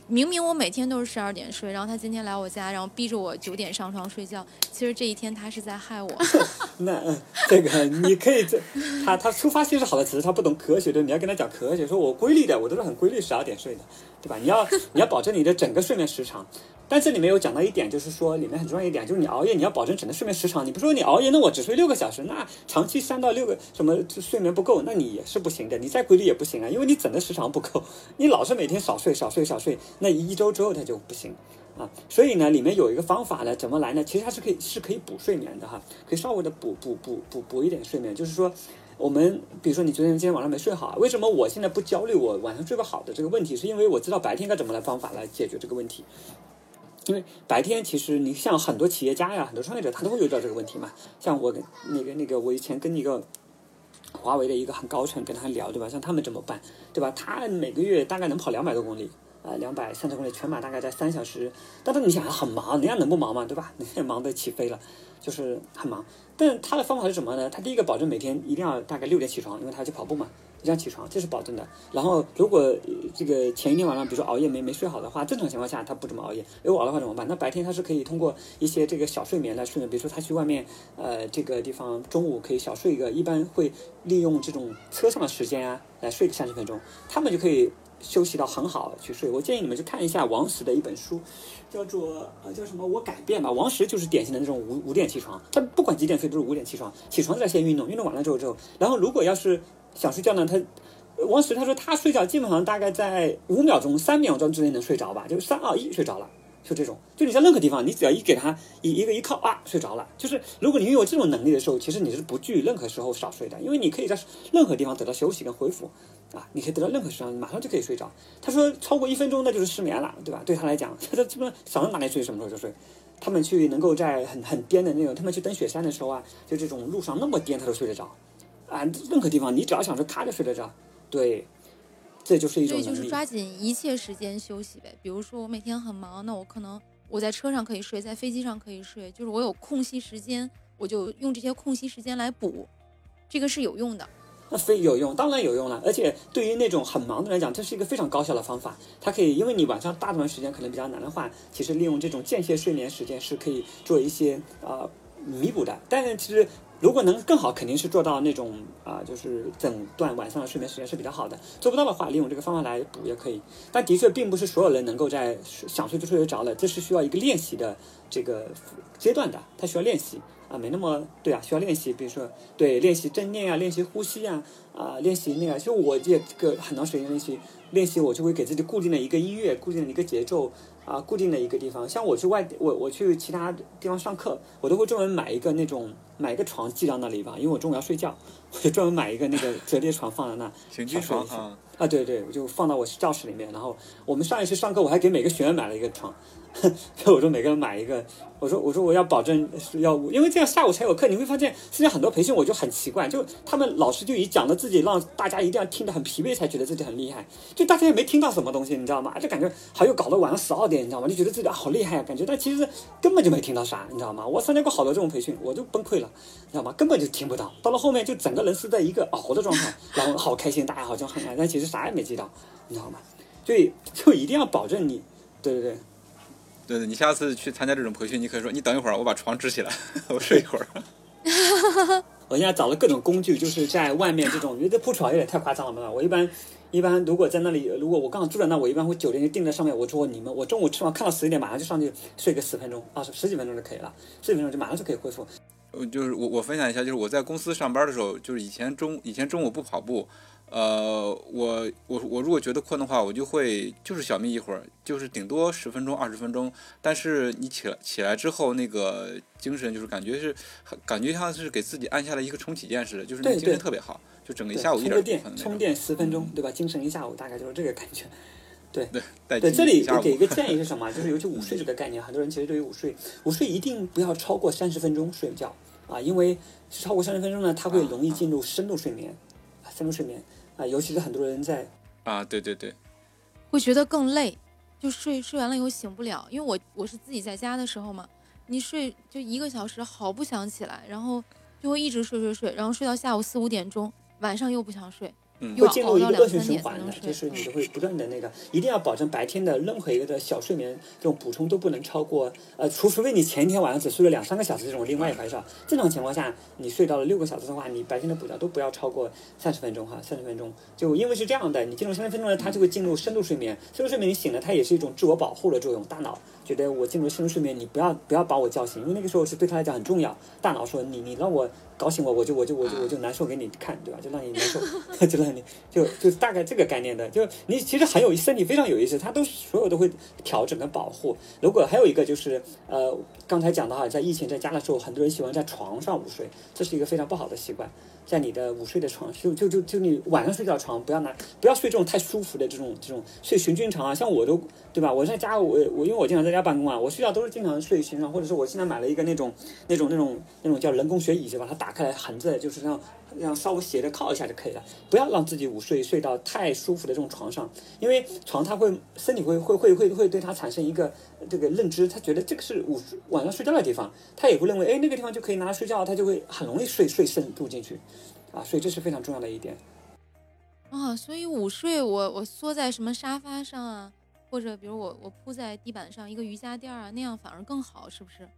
明明我每天都是十二点睡，然后她今天来我家，然后逼着我九点上床睡觉。其实这一天她是在害我。(laughs) 那嗯，这个你可以这他他出发性是好的，只是他不懂科学，对，你要跟她讲科学，说我规律的，我都是很规律，十二点睡的，对吧？你要 (laughs) 你要保证你的整个睡眠时长。但这里面有讲到一点，就是说里面很重要一点，就是你熬夜，你要保证整个睡眠时长。你不说你熬夜，那我只睡六个小时，那长期三到六个什么睡眠不够，那你也是不行的。你再规律也不行啊，因为你整个时长不够，你老是每天少睡少睡少睡，那一周之后它就不行。啊，所以呢，里面有一个方法呢，怎么来呢？其实它是可以是可以补睡眠的哈，可以稍微的补补补补补一点睡眠。就是说，我们比如说你昨天今天晚上没睡好，为什么我现在不焦虑我晚上睡不好的这个问题？是因为我知道白天该怎么来方法来解决这个问题。因为白天其实你像很多企业家呀，很多创业者，他都会遇到这个问题嘛。像我那个那个，我以前跟一个华为的一个很高层跟他聊，对吧？像他们怎么办，对吧？他每个月大概能跑两百多公里。啊，两百三十公里全马大概在三小时，但是你想很忙，人家能不忙吗？对吧？人家忙得起飞了，就是很忙。但他的方法是什么呢？他第一个保证每天一定要大概六点起床，因为他要去跑步嘛，一定要起床，这是保证的。然后如果这个前一天晚上，比如说熬夜没没睡好的话，正常情况下他不怎么熬夜。如果熬的话怎么办？那白天他是可以通过一些这个小睡眠来睡眠，比如说他去外面呃这个地方中午可以小睡一个，一般会利用这种车上的时间啊来睡个三十分钟，他们就可以。休息到很好去睡，我建议你们去看一下王石的一本书，叫做呃叫什么？我改变吧。王石就是典型的那种五五点起床，他不管几点睡都是五点起床，起床再先运动，运动完了之后之后，然后如果要是想睡觉呢，他王石他说他睡觉基本上大概在五秒钟、三秒钟之内能睡着吧，就三二一睡着了。就这种，就你在任何地方，你只要一给他一一个一靠啊，睡着了。就是如果你拥有这种能力的时候，其实你是不惧任何时候少睡的，因为你可以在任何地方得到休息跟恢复，啊，你可以得到任何时候，你马上就可以睡着。他说超过一分钟那就是失眠了，对吧？对他来讲，他说基本上想到哪里睡什么时候就睡。他们去能够在很很颠的那种，他们去登雪山的时候啊，就这种路上那么颠，他都睡得着。啊，任何地方你只要想着，他就睡得着。对。这就是一种能力。所以就是抓紧一切时间休息呗。比如说我每天很忙，那我可能我在车上可以睡，在飞机上可以睡，就是我有空隙时间，我就用这些空隙时间来补，这个是有用的。那非有用，当然有用了。而且对于那种很忙的来讲，这是一个非常高效的方法。它可以，因为你晚上大部分时间可能比较难的话，其实利用这种间歇睡眠时间是可以做一些啊、弥补的。但是其实如果能更好，肯定是做到那种啊、就是整段晚上的睡眠时间是比较好的。做不到的话，利用这个方法来补也可以。但的确并不是所有人能够在想睡就睡得着了，这是需要一个练习的这个阶段的，它需要练习啊，没那么对啊，需要练习。比如说对练习正念啊，练习呼吸啊，啊练习那个，就我这个很长时间练习练习，我就会给自己固定的一个音乐，固定的一个节奏。啊，固定的一个地方，像我去外地，我我去其他地方上课，我都会专门买一个那种买一个床寄到那里吧，因为我中午要睡觉我就专门买一个那个折叠床放在那。行军床啊，啊，对对，我就放到我教室里面。然后我们上一次上课，我还给每个学员买了一个床，(laughs) 就我说每个人买一个。我说我说我要保证要，因为这样下午才有课。你会发现，现在很多培训我就很奇怪，就他们老师就以讲的自己让大家一定要听得很疲惫才觉得自己很厉害，就大家也没听到什么东西，你知道吗？就感觉还有搞得晚上十二点，你知道吗？就觉得自己好厉害啊，感觉但其实根本就没听到啥，你知道吗？我参加过好多这种培训，我就崩溃了，你知道吗？根本就听不到。到了后面就整个人是在一个熬的状态，然后好开心，大家好像很爱，但其实啥也没记到，你知道吗？所以就一定要保证你，对对对。对对，你下次去参加这种培训，你可以说你等一会儿，我把床支起来，(laughs) 我睡一会儿。(laughs) 我现在找了各种工具，就是在外面这种，我觉得铺床有点太夸张了嘛。我一般一般如果在那里，如果我刚好住在那，我一般会酒店就定在上面。我说你们，我中午吃完看到十一点，马上就上去睡个十分钟，啊十十几分钟就可以了，十几分钟就马上就可以恢复。呃，就是我我分享一下，就是我在公司上班的时候，就是以前中以前中午不跑步，呃，我我我如果觉得困的话，我就会就是小眯一会儿，就是顶多十分钟二十分钟。但是你起来起来之后，那个精神就是感觉是感觉像是给自己按下了一个重启键似的，就是那对精神特别好，就整个一，下午一点儿充电十分钟，对吧？精神一下午，大概就是这个感觉。对对，这里给一个建议是什么？就是尤其午睡这个概念，很多人其实对于午睡，午睡一定不要超过三十分钟睡觉啊，因为超过三十分钟呢，它会容易进入深度睡眠，啊，深度睡眠啊，尤其是很多人在啊，对对对，会觉得更累，就睡睡完了以后醒不了。因为我我是自己在家的时候嘛，你睡就一个小时，好不想起来，然后就会一直睡睡睡，然后睡到下午四五点钟，晚上又不想睡，嗯会进入一个恶性循环的，就是你就会不断的那个，一定要保证白天的任何一个的小睡眠这种补充都不能超过，呃，除除非你前一天晚上只睡了两三个小时这种另外一回事儿。正常情况下，你睡到了六个小时的话，你白天的补觉都不要超过三十分钟哈，三十分钟。就因为是这样的，你进入三十分钟呢，它就会进入深度睡眠，深度睡眠你醒了，它也是一种自我保护的作用，大脑觉得我进入深度睡眠，你不要不要把我叫醒，因为那个时候是对他来讲很重要。大脑说你你让我搞醒我，我就我就我就我就难受给你看，对吧？就让你难受，(laughs) 就让你就就大概这个概念的，就你其实很有身体非常有意思，它都所有都会调整跟保护。如果还有一个就是呃，刚才讲到哈，在疫情在家的时候，很多人喜欢在床上午睡，这是一个非常不好的习惯。在你的午睡的床，就就就就你晚上睡觉床，不要拿不要睡这种太舒服的这种这种睡行军床啊，像我都对吧？我在家我我因为我经常在家办公啊，我睡觉都是经常睡行军床，或者是我现在买了一个那种那种那种那种叫人工学椅子，把它打打开来横着，就是让让稍微斜着靠一下就可以了，不要让自己午睡睡到太舒服的这种床上，因为床它会身体会会会会会对它产生一个这个认知，他觉得这个是午晚上睡觉的地方，他也会认为哎那个地方就可以拿来睡觉，他就会很容易睡睡深入进去，啊，所以这是非常重要的一点。啊，所以午睡我我缩在什么沙发上啊，或者比如我我铺在地板上一个瑜伽垫啊，那样反而更好，是不是？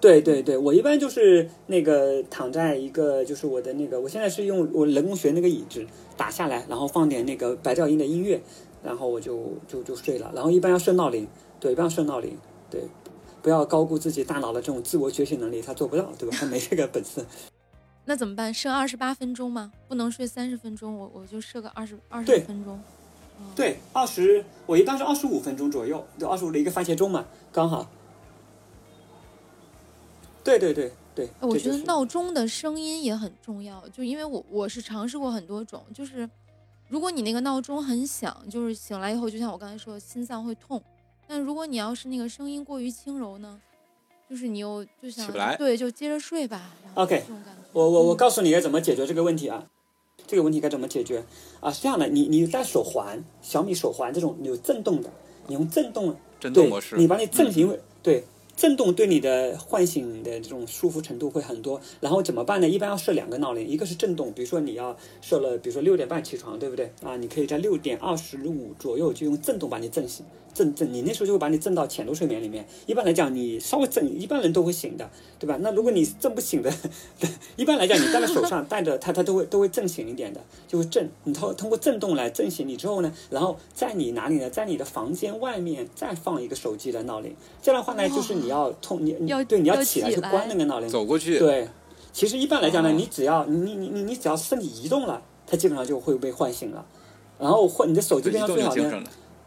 对对对，我一般就是那个躺在一个就是我的那个，我现在是用我人工学那个椅子打下来，然后放点那个白噪音的音乐，然后我就就就睡了。然后一般要设闹铃，对，一般要设闹铃，对，不要高估自己大脑的这种自我觉醒能力，他做不到，对吧？他没这个本事。(laughs) 那怎么办？设二十八分钟吗？不能睡三十分钟，我我就设个二十二十对分钟。对，二十，我一般是二十五分钟左右，就二十五的一个番茄钟嘛，刚好。对对对对，哎我觉得闹钟的声音也很重要，就因为我我是尝试过很多种，就是如果你那个闹钟很响，就是醒来以后，就像我刚才说的，心脏会痛。但如果你要是那个声音过于轻柔呢，就是你又就想起不来对，就接着睡吧。OK。我我我嗯告诉你该怎么解决这个问题啊，这个问题该怎么解决啊？是这样的，你你戴手环，小米手环这种有震动的，你用震动震动模式，你把你震醒，对震动对你的唤醒的这种舒服程度会很多。然后怎么办呢？一般要设两个闹铃，一个是震动，比如说你要设了，比如说六点半起床，对不对？啊，你可以在六点二十五左右就用震动把你震醒，震震，你那时候就会把你震到浅度睡眠里面。一般来讲，你稍微震，一般人都会醒的，对吧？那如果你震不醒的，(laughs) 一般来讲，你戴在手上戴着它，它都会都会震醒一点的，就会震。你通通过震动来震醒你之后呢，然后在你哪里呢？在你的房间外面再放一个手机的闹铃。这样的话呢，就是你要通你你对你要要起来去关那个闹铃。走过去，对，其实一般来讲呢，哦你只要你你你你你只要身体移动了，它基本上就会被唤醒了。然后或你的手机对，边上最好呢。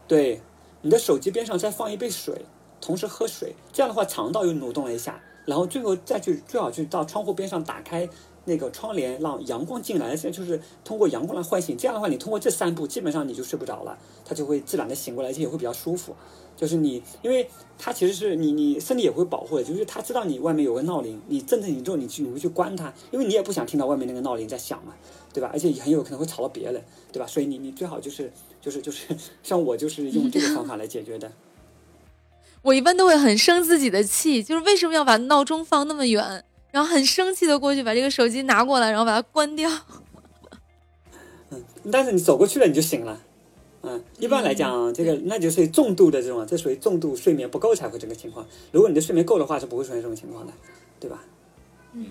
对，你的手机边上再放一杯水，同时喝水，这样的话肠道又蠕动了一下，然后最后再去最好去到窗户边上打开那个窗帘，让阳光进来，现在就是通过阳光来唤醒。这样的话，你通过这三步，基本上你就睡不着了，它就会自然的醒过来，而且也会比较舒服。就是你，因为它其实是你，你身体也会保护的，就是它知道你外面有个闹铃，你正正醒之后，你去你会去关它，因为你也不想听到外面那个闹铃在响嘛，对吧？而且很有可能会吵到别人，对吧？所以你你最好就是就是就是像我就是用这个方法来解决的。(laughs) 我一般都会很生自己的气，就是为什么要把闹钟放那么远，然后很生气的过去把这个手机拿过来，然后把它关掉。嗯，但是你走过去了，你就醒了。嗯，一般来讲，这个那就属于重度的这种，这属于重度睡眠不够才会这个情况。如果你的睡眠够的话，是不会出现这种情况的，对吧？嗯，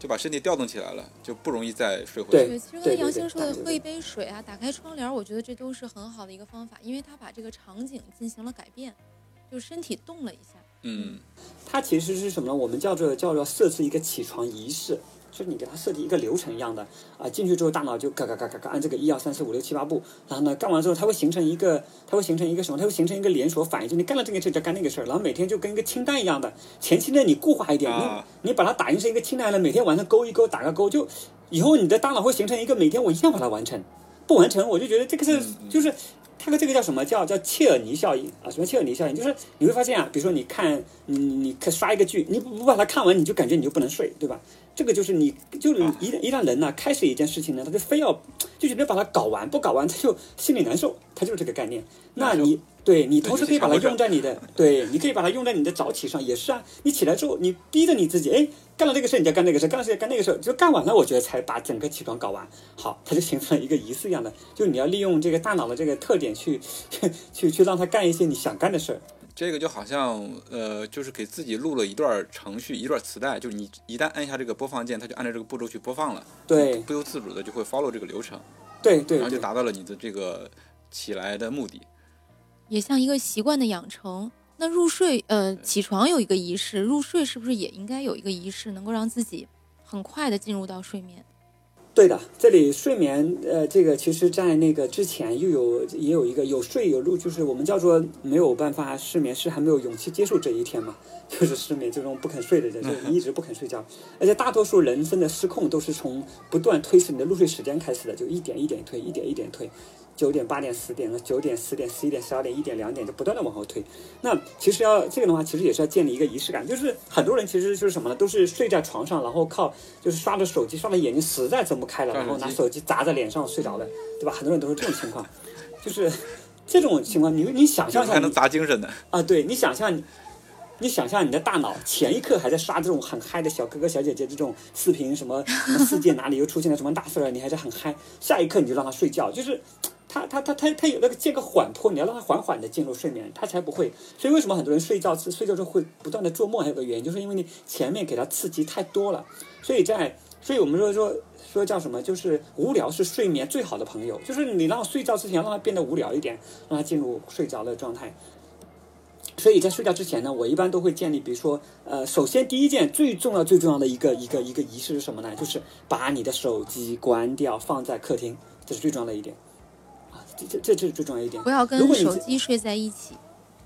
就把身体调动起来了，就不容易再睡回对去。对，其实刚才杨星说的喝一杯水啊，打开窗帘，我觉得这都是很好的一个方法，因为他把这个场景进行了改变，就身体动了一下。嗯，它其实是什么呢？我们叫做叫做设置一个起床仪式，就是你给它设计一个流程一样的啊。进去之后，大脑就嘎嘎嘎嘎嘎按这个一二三四五六七八步，然后呢干完之后，它会形成一个，它会形成一个什么？它会形成一个连锁反应，就你干了这个事就干那个事儿，然后每天就跟一个清单一样的。前期呢你固化一点，啊你你把它打印成一个清单了，每天晚上勾一勾，打个勾，就以后你的大脑会形成一个每天我一定要把它完成，不完成我就觉得这个是嗯就是。它的这个叫什么叫叫切尔尼效应啊？什么切尔尼效应？就是你会发现啊，比如说你看你你你看刷一个剧，你不不把它看完，你就感觉你就不能睡，对吧？这个就是你就是一旦一旦人呢、开始一件事情呢，他就非要就觉得把它搞完，不搞完他就心里难受，他就是这个概念。那你对你同时可以把它用在你的对，你可以把它用在你的早起上，也是啊。你起来之后，你逼着你自己，哎，干了这个事你就干那个事，干了这个干那个事，就干完了，我觉得才把整个起床搞完。好，它就形成了一个仪式一样的，就你要利用这个大脑的这个特点去 (laughs) 去去让它干一些你想干的事儿。这个就好像呃，就是给自己录了一段程序，一段磁带，就是你一旦按下这个播放键，它就按照这个步骤去播放了，对不由自主的就会 follow 这个流程，对对对然后就达到了你的这个起来的目的。也像一个习惯的养成。那入睡，呃，起床有一个仪式，入睡是不是也应该有一个仪式，能够让自己很快的进入到睡眠？对的，这里睡眠，呃，这个其实在那个之前又有也有一个有睡有入，就是我们叫做没有办法失眠，是还没有勇气接受这一天嘛，(laughs) 就是失眠这种不肯睡的人，就是你一直不肯睡觉，而且大多数人生的失控都是从不断推迟你的入睡时间开始的，就一点一点推，一点一点推。九点、八点、十点、九点、十点、十一点、十二点、一点、两点，就不断的往后推。那其实要这个的话，其实也是要建立一个仪式感，就是很多人其实就是什么呢？都是睡在床上，然后靠就是刷着手机，刷的眼睛实在睁不开了，然后拿手机砸在脸上睡着了，对吧？很多人都是这种情况，就是这种情况，你你想象一下你，还能砸精神的。啊，对你想象你。你想象你的大脑前一刻还在刷这种很嗨的小哥哥小姐姐这种视频，什么什么世界哪里又出现了什么大事儿，你还是很嗨。下一刻你就让他睡觉，就是他他他他他有那个这个缓坡，你要让他缓缓的进入睡眠，他才不会。所以为什么很多人睡觉睡觉之后会不断的做梦，还有个原因就是因为你前面给他刺激太多了，所以在所以我们说说说叫什么，就是无聊是睡眠最好的朋友，就是你让睡觉之前让他变得无聊一点，让他进入睡着的状态。所以在睡觉之前呢，我一般都会建立，比如说，呃，首先第一件最重要、最重要的一个一个一个仪式是什么呢？就是把你的手机关掉，放在客厅，这是最重要的一点。啊，这这这最重要一点。不要跟手机睡在一起。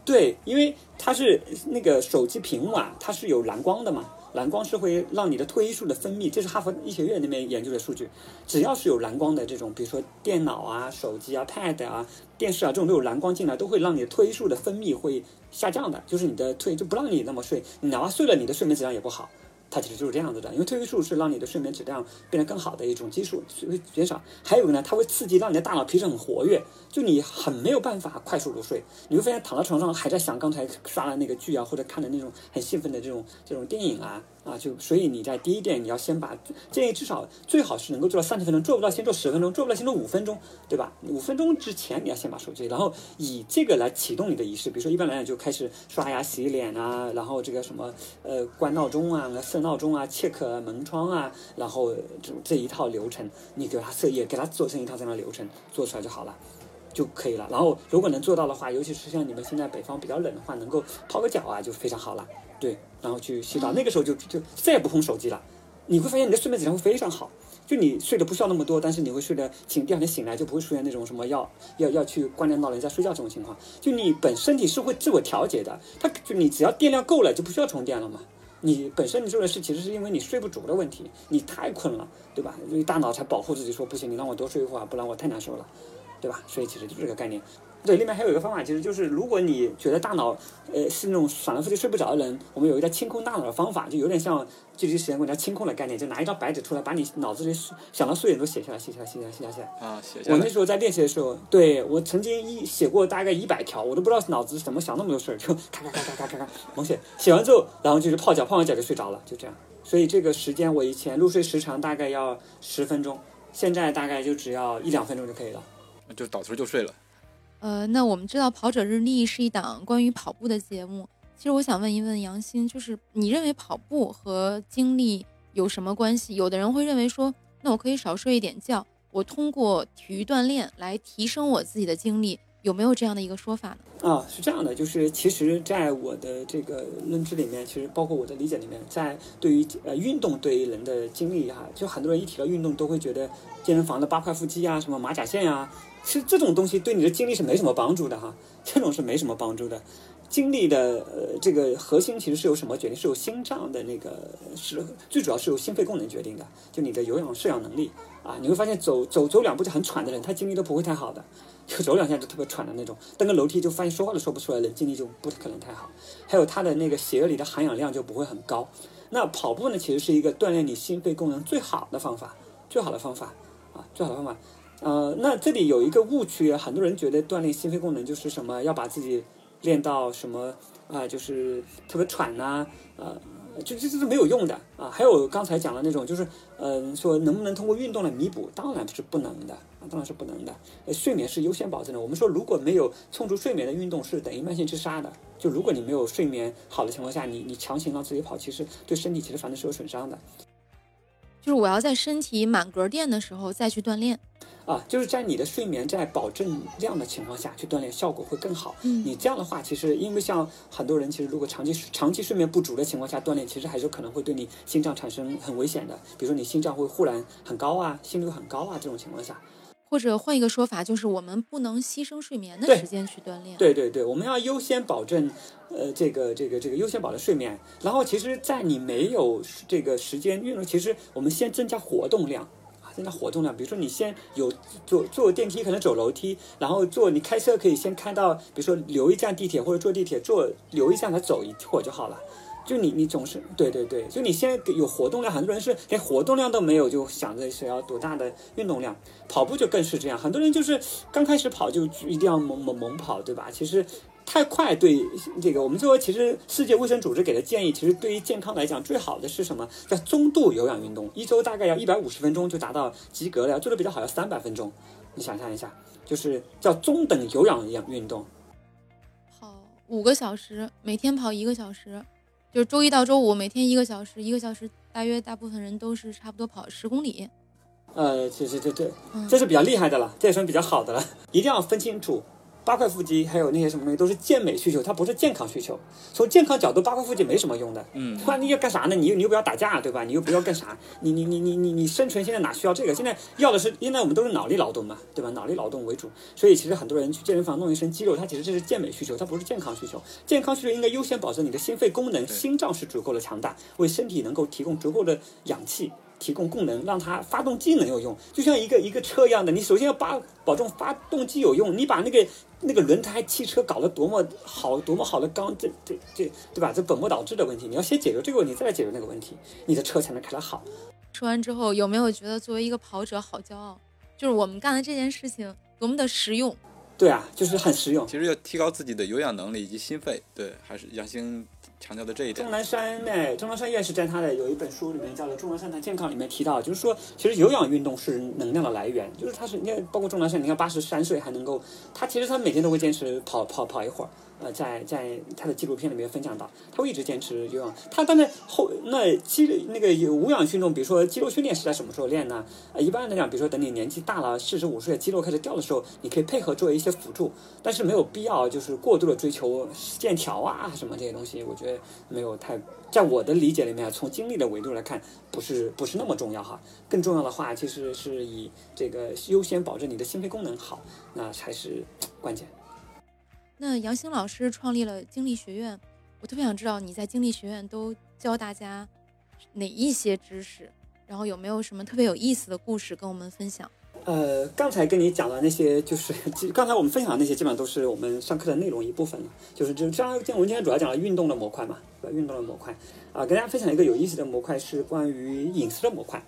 对，因为它是那个手机屏幕啊，它是有蓝光的嘛，蓝光是会让你的褪黑素的分泌，这是哈佛医学院那边研究的数据。只要是有蓝光的这种，比如说电脑啊、手机啊、Pad 啊、电视啊这种都有蓝光进来，都会让你的褪黑素的分泌会下降的，就是你的褪就不让你那么睡，你哪怕睡了，你的睡眠质量也不好。它其实就是这样子的，因为褪黑素是让你的睡眠质量变得更好的一种激素，会减少。还有一个呢，它会刺激让你的大脑皮质很活跃，就你很没有办法快速入睡。你会发现躺在床上还在想刚才刷的那个剧啊，或者看的那种很兴奋的这种这种电影啊啊，就所以你在第一点你要先把建议至少最好是能够做到三十分钟，做不到先做十分钟，做不到先做五分钟，对吧？五分钟之前你要先把手机，然后以这个来启动你的仪式。比如说一般来讲就开始刷牙、洗脸啊，然后这个什么呃关闹钟啊、设闹钟啊、check 门窗啊，然后这这一套流程，你给它设也给它做成一套这样的流程，做出来就好了。就可以了。然后如果能做到的话，尤其是像你们现在北方比较冷的话，能够泡个脚啊，就非常好了。对，然后去洗澡，那个时候就就再也不碰手机了。你会发现你的睡眠质量会非常好。就你睡得不需要那么多，但是你会睡得醒，第二天醒来就不会出现那种什么要要要去关掉闹铃再睡觉这种情况。就你本身体是会自我调节的，它就你只要电量够了，就不需要充电了嘛。你本身你做的事其实是因为你睡不足的问题，你太困了，对吧？所以大脑才保护自己说不行，你让我多睡一会儿，不然我太难受了，对吧？所以其实就是这个概念。对，另外还有一个方法，其实就是如果你觉得大脑，呃，是那种反复就睡不着的人，我们有一个清空大脑的方法，就有点像距离时间管家清空的概念，就拿一张白纸出来，把你脑子里想到睡点都写下来，写下来，写下来，写下来。啊，写下来。我那时候在练习的时候，对我曾经一写过大概一百条，我都不知道脑子怎么想那么多事儿，就咔咔咔咔咔咔咔猛写。写完之后，然后就是泡脚，泡完脚就睡着了，就这样。所以这个时间我以前入睡时长大概要十分钟，现在大概就只要一两分钟就可以了。就倒头就睡了。呃，那我们知道《跑者日历》是一档关于跑步的节目。其实我想问一问杨鑫，就是你认为跑步和精力有什么关系？有的人会认为说，那我可以少睡一点觉，我通过体育锻炼来提升我自己的精力，有没有这样的一个说法呢？啊，是这样的，就是其实，在我的这个认知里面，其实包括我的理解里面，在对于呃运动对于人的精力哈，就很多人一提到运动都会觉得健身房的八块腹肌啊，什么马甲线呀。其实这种东西对你的精力是没什么帮助的哈，这种是没什么帮助的。精力的呃这个核心其实是由什么决定？是由心脏的那个是最主要是由心肺功能决定的，就你的有氧摄氧能力啊。你会发现走走走两步就很喘的人，他精力都不会太好的，就走两下就特别喘的那种。登个楼梯就发现说话都说不出来的人，精力就不可能太好。还有他的那个血液里的含氧量就不会很高。那跑步呢，其实是一个锻炼你心肺功能最好的方法，最好的方法啊，最好的方法。呃，那这里有一个误区，很多人觉得锻炼心肺功能就是什么，要把自己练到什么啊，就是特别喘呐，呃，就这这是没有用的啊。还有刚才讲的那种，就是嗯，说能不能通过运动来弥补？当然是不能的啊，当然是不能的。睡眠是优先保证的。我们说，如果没有充足睡眠的运动，是等于慢性自杀的。就如果你没有睡眠好的情况下，你你强行让自己跑，其实对身体其实反正是有损伤的。就是我要在身体满格电的时候再去锻炼。啊，就是在你的睡眠在保证量的情况下去锻炼，效果会更好。嗯，你这样的话，其实因为像很多人，其实如果长期长期睡眠不足的情况下锻炼，其实还是可能会对你心脏产生很危险的。比如说你心脏会忽然很高啊，心率很高啊，这种情况下。或者换一个说法，就是我们不能牺牲睡眠的时间去锻炼。对对对，我们要优先保证，呃，这个这个这个优先保证睡眠。然后其实，在你没有这个时间运动，其实我们先增加活动量。增加活动量，比如说你先有坐坐电梯，可能走楼梯，然后坐你开车可以先开到，比如说留一站地铁或者坐地铁坐留一站来走一会儿就好了。就你你总是对对对，就你现在有活动量，很多人是连活动量都没有，就想着是要多大的运动量。跑步就更是这样，很多人就是刚开始跑就一定要猛猛猛跑，对吧？其实。太快对这个，我们说其实世界卫生组织给的建议，其实对于健康来讲最好的是什么？叫中度有氧运动，一周大概要一百五十分钟就达到及格了。做的比较好要三百分钟，你想象一下，就是叫中等有氧氧运动。跑五个小时，每天跑一个小时，就是周一到周五每天一个小时，一个小时大约大部分人都是差不多跑十公里。呃，这这这这，这是比较厉害的了，这也算比较好的了，一定要分清楚。八块腹肌还有那些什么东西都是健美需求，它不是健康需求。从健康角度，八块腹肌没什么用的。嗯，那你要干啥呢？你又你又不要打架，对吧？你又不要干啥？你你你你你你生存现在哪需要这个？现在要的是，现在我们都是脑力劳动嘛，对吧？脑力劳动为主。所以其实很多人去健身房弄一身肌肉，它其实这是健美需求，它不是健康需求。健康需求应该优先保证你的心肺功能，心脏是足够的强大，为身体能够提供足够的氧气。提供功能，让它发动机能有用，就像一个一个车一样的，你首先要把保证发动机有用，你把那个那个轮胎汽车搞得多么好，多么好的钢，这这这，对吧？这本末倒置的问题，你要先解决这个问题，再来解决那个问题，你的车才能开得好。说完之后，有没有觉得作为一个跑者好骄傲？就是我们干的这件事情多么的实用？对啊，就是很实用。其实要提高自己的有氧能力以及心肺，对，还是杨兴。强调的这一点，钟南山呢？钟南山院士在他的有一本书里面叫做《钟南山谈健康》里面提到，就是说，其实有氧运动是能量的来源。就是他是你看，包括钟南山，你看八十三岁还能够，他其实他每天都会坚持跑跑跑一会儿。呃，在在他的纪录片里面分享到，他会一直坚持游泳。他当然后那肌那个有无氧运动，比如说肌肉训练是在什么时候练呢？呃，一般来讲，比如说等你年纪大了，四十五岁肌肉开始掉的时候，你可以配合做一些辅助，但是没有必要就是过度的追求线条啊什么这些东西，我觉得没有太在我的理解里面，从精力的维度来看，不是不是那么重要哈。更重要的话，其实是以这个优先保证你的心肺功能好，那才是关键。那杨兴老师创立了精力学院，我特别想知道你在精力学院都教大家哪一些知识？然后有没有什么特别有意思的故事跟我们分享？呃，刚才跟你讲的那些，就是刚才我们分享的那些，基本上都是我们上课的内容一部分了。就是就这，我们今天主要讲了运动的模块嘛，运动的模块啊，跟大家分享一个有意思的模块是关于饮食的模块。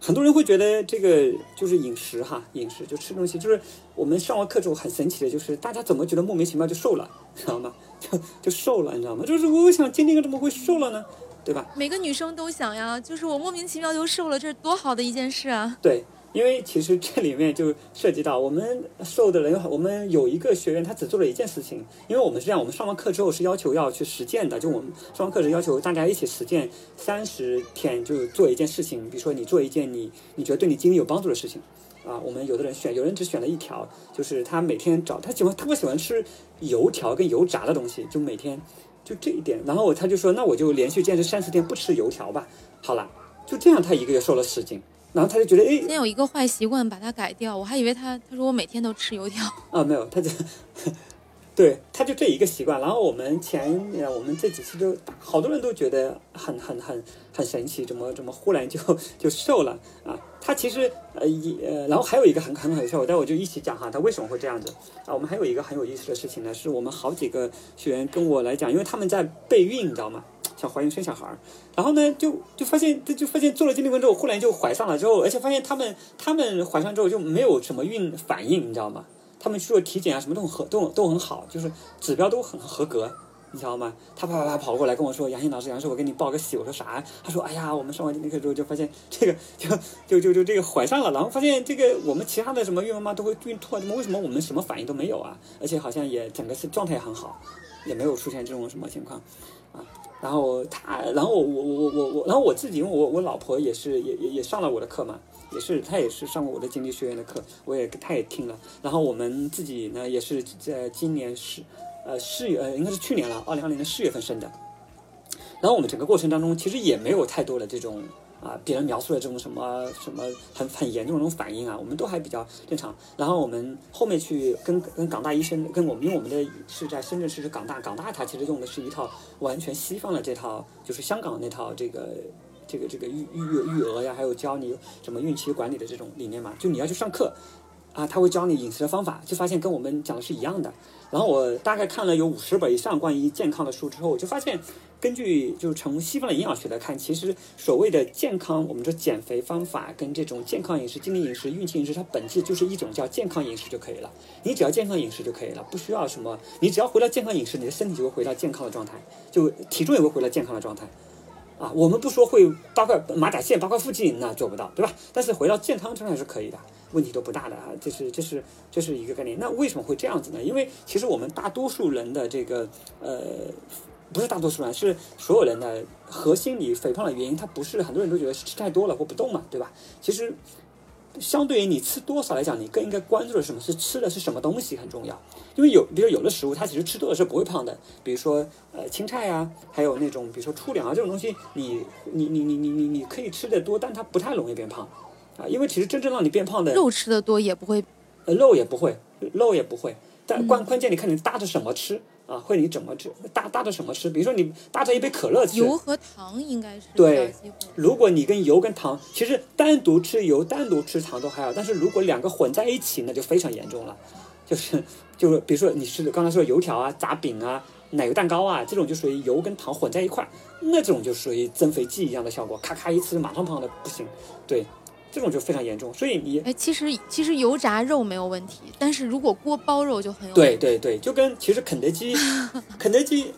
很多人会觉得这个就是饮食哈，饮食就吃东西，就是我们上完课之后很神奇的，就是大家怎么觉得莫名其妙就瘦了，知道吗？(laughs) 就就瘦了，你知道吗？就是我想今天怎么会瘦了呢？对吧？每个女生都想呀，就是我莫名其妙就瘦了，这是多好的一件事啊！对。因为其实这里面就涉及到我们受的人，我们有一个学员，他只做了一件事情。因为我们是这样，我们上完课之后是要求要去实践的，就我们上完课是要求大家一起实践三十天，就做一件事情。比如说你做一件你你觉得对你经历有帮助的事情，啊，我们有的人选，有人只选了一条，就是他每天找他喜欢特别喜欢吃油条跟油炸的东西，就每天就这一点。然后他就说，那我就连续坚持三十天不吃油条吧。好了，就这样，他一个月瘦了十斤。然后他就觉得，哎，先有一个坏习惯，把它改掉。我还以为他，他说我每天都吃油条。(laughs) 啊，没有，他就，(laughs) 对，他就这一个习惯。然后我们前，我们这几期都，好多人都觉得很很很很神奇，怎么怎么忽然就就瘦了啊？他其实，呃，一呃，然后还有一个很很很笑，待会就一起讲哈，他为什么会这样子啊？我们还有一个很有意思的事情呢，是我们好几个学员跟我来讲，因为他们在备孕，你知道吗？想怀孕生小孩儿，然后呢，就就发现，就发现做了精力关之后，忽然就怀上了之后，而且发现他们他们怀上之后就没有什么孕反应，你知道吗？他们去做体检啊，什么都很合，都都很好，就是指标都很合格，你知道吗？他啪啪啪跑过来跟我说：“杨鑫老师，杨老师，我给你报个喜。”我说：“啥？”他说：“哎呀，我们上完那课之后就发现这个就就就就这个怀上了，然后发现这个我们其他的什么孕妈妈都会孕吐，怎么为什么我们什么反应都没有啊？而且好像也整个是状态很好，也没有出现这种什么情况啊。”然后他，然后我我我我我，然后我自己，因为我我老婆也是也也也上了我的课嘛，也是她也是上过我的经济学院的课，我也她也听了。然后我们自己呢，也是在今年是呃四月呃应该是去年了，二零二零年四月份生的。然后我们整个过程当中，其实也没有太多的这种。啊，别人描述的这种什么什么很很严重的那种反应啊，我们都还比较正常。然后我们后面去跟跟港大医生，跟我们因为我们的是在深圳市是港大，港大它其实用的是一套完全西方的这套，就是香港那套这个这个这个育育育儿呀，还有教你什么孕期管理的这种理念嘛。就你要去上课啊，他会教你饮食的方法，就发现跟我们讲的是一样的。然后我大概看了有五十本以上关于健康的书之后，我就发现。根据就是从西方的营养学来看，其实所谓的健康，我们说减肥方法跟这种健康饮食、精力饮食、孕期饮食，它本质就是一种叫健康饮食就可以了。你只要健康饮食就可以了，不需要什么。你只要回到健康饮食，你的身体就会回到健康的状态，就体重也会回到健康的状态。啊，我们不说会包括马甲线、包括腹肌，那做不到，对吧？但是回到健康状态是可以的，问题都不大的啊。这是这是这是一个概念。那为什么会这样子呢？因为其实我们大多数人的这个呃。不是大多数人，是所有人的核心里肥胖的原因，它不是很多人都觉得吃太多了或不动嘛，对吧？其实，相对于你吃多少来讲，你更应该关注的是什么？是吃的是什么东西很重要。因为有，比如有的食物，它其实吃多了是不会胖的，比如说呃青菜啊，还有那种比如说粗粮啊这种东西，你你你你你你你可以吃的多，但它不太容易变胖啊。因为其实真正让你变胖的肉吃的多也不会，呃肉也不会，肉也不会，但关关键你看你搭着什么吃。啊，会你怎么吃？搭搭着什么吃？比如说你搭着一杯可乐吃，油和糖应该是对。如果你跟油跟糖，其实单独吃油、单独吃糖都还好，但是如果两个混在一起，那就非常严重了。就是就是，比如说你吃的刚才说油条啊、炸饼啊、奶油蛋糕啊，这种就属于油跟糖混在一块，那种就属于增肥剂一样的效果，咔咔一吃马上胖的不行。对。这种就非常严重，所以你哎，其实其实油炸肉没有问题，但是如果锅包肉就很有对对对，就跟其实肯德基，(laughs) 肯德基，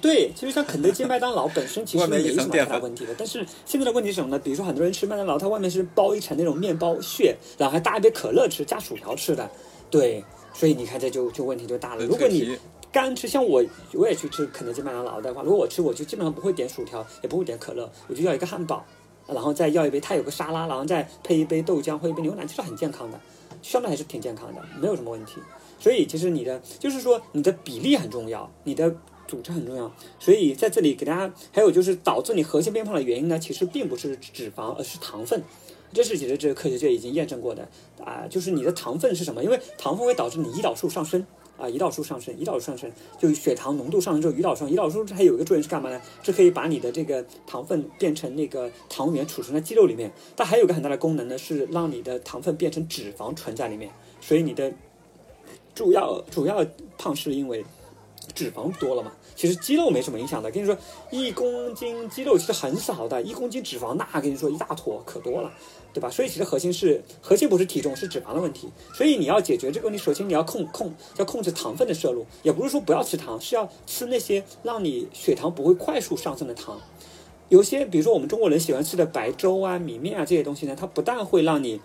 对，其实像肯德基、麦当劳本身其实没什么太大问题的，但是现在的问题是什么呢？比如说很多人吃麦当劳，它外面是包一层那种面包屑，然后还搭一杯可乐吃，加薯条吃的，对，所以你看这就就问题就大了。如果你干吃，像我我也去吃肯德基、麦当劳的话，如果我吃，我就基本上不会点薯条，也不会点可乐，我就要一个汉堡。然后再要一杯，它有个沙拉，然后再配一杯豆浆或一杯牛奶，其实很健康的，相对还是挺健康的，没有什么问题。所以其实你的就是说你的比例很重要，你的组织很重要。所以在这里给大家，还有就是导致你核心变胖的原因呢，其实并不是脂肪，而是糖分。这是其实这个科学界已经验证过的啊，就是你的糖分是什么？因为糖分会导致你胰岛素上升。啊，胰岛素上升，胰岛素上升，就血糖浓度上升之后，胰岛素，胰岛素还有一个作用是干嘛呢？是可以把你的这个糖分变成那个糖原储存在肌肉里面。但还有个很大的功能呢，是让你的糖分变成脂肪存在里面。所以你的主要主要胖是因为脂肪多了嘛？其实肌肉没什么影响的。跟你说，一公斤肌肉其实很少的，一公斤脂肪那跟你说一大坨可多了。对吧？所以其实核心是核心不是体重，是脂肪的问题。所以你要解决这个问题，首先你要控控要控制糖分的摄入，也不是说不要吃糖，是要吃那些让你血糖不会快速上升的糖。有些比如说我们中国人喜欢吃的白粥啊、米面啊这些东西呢，它不但会让你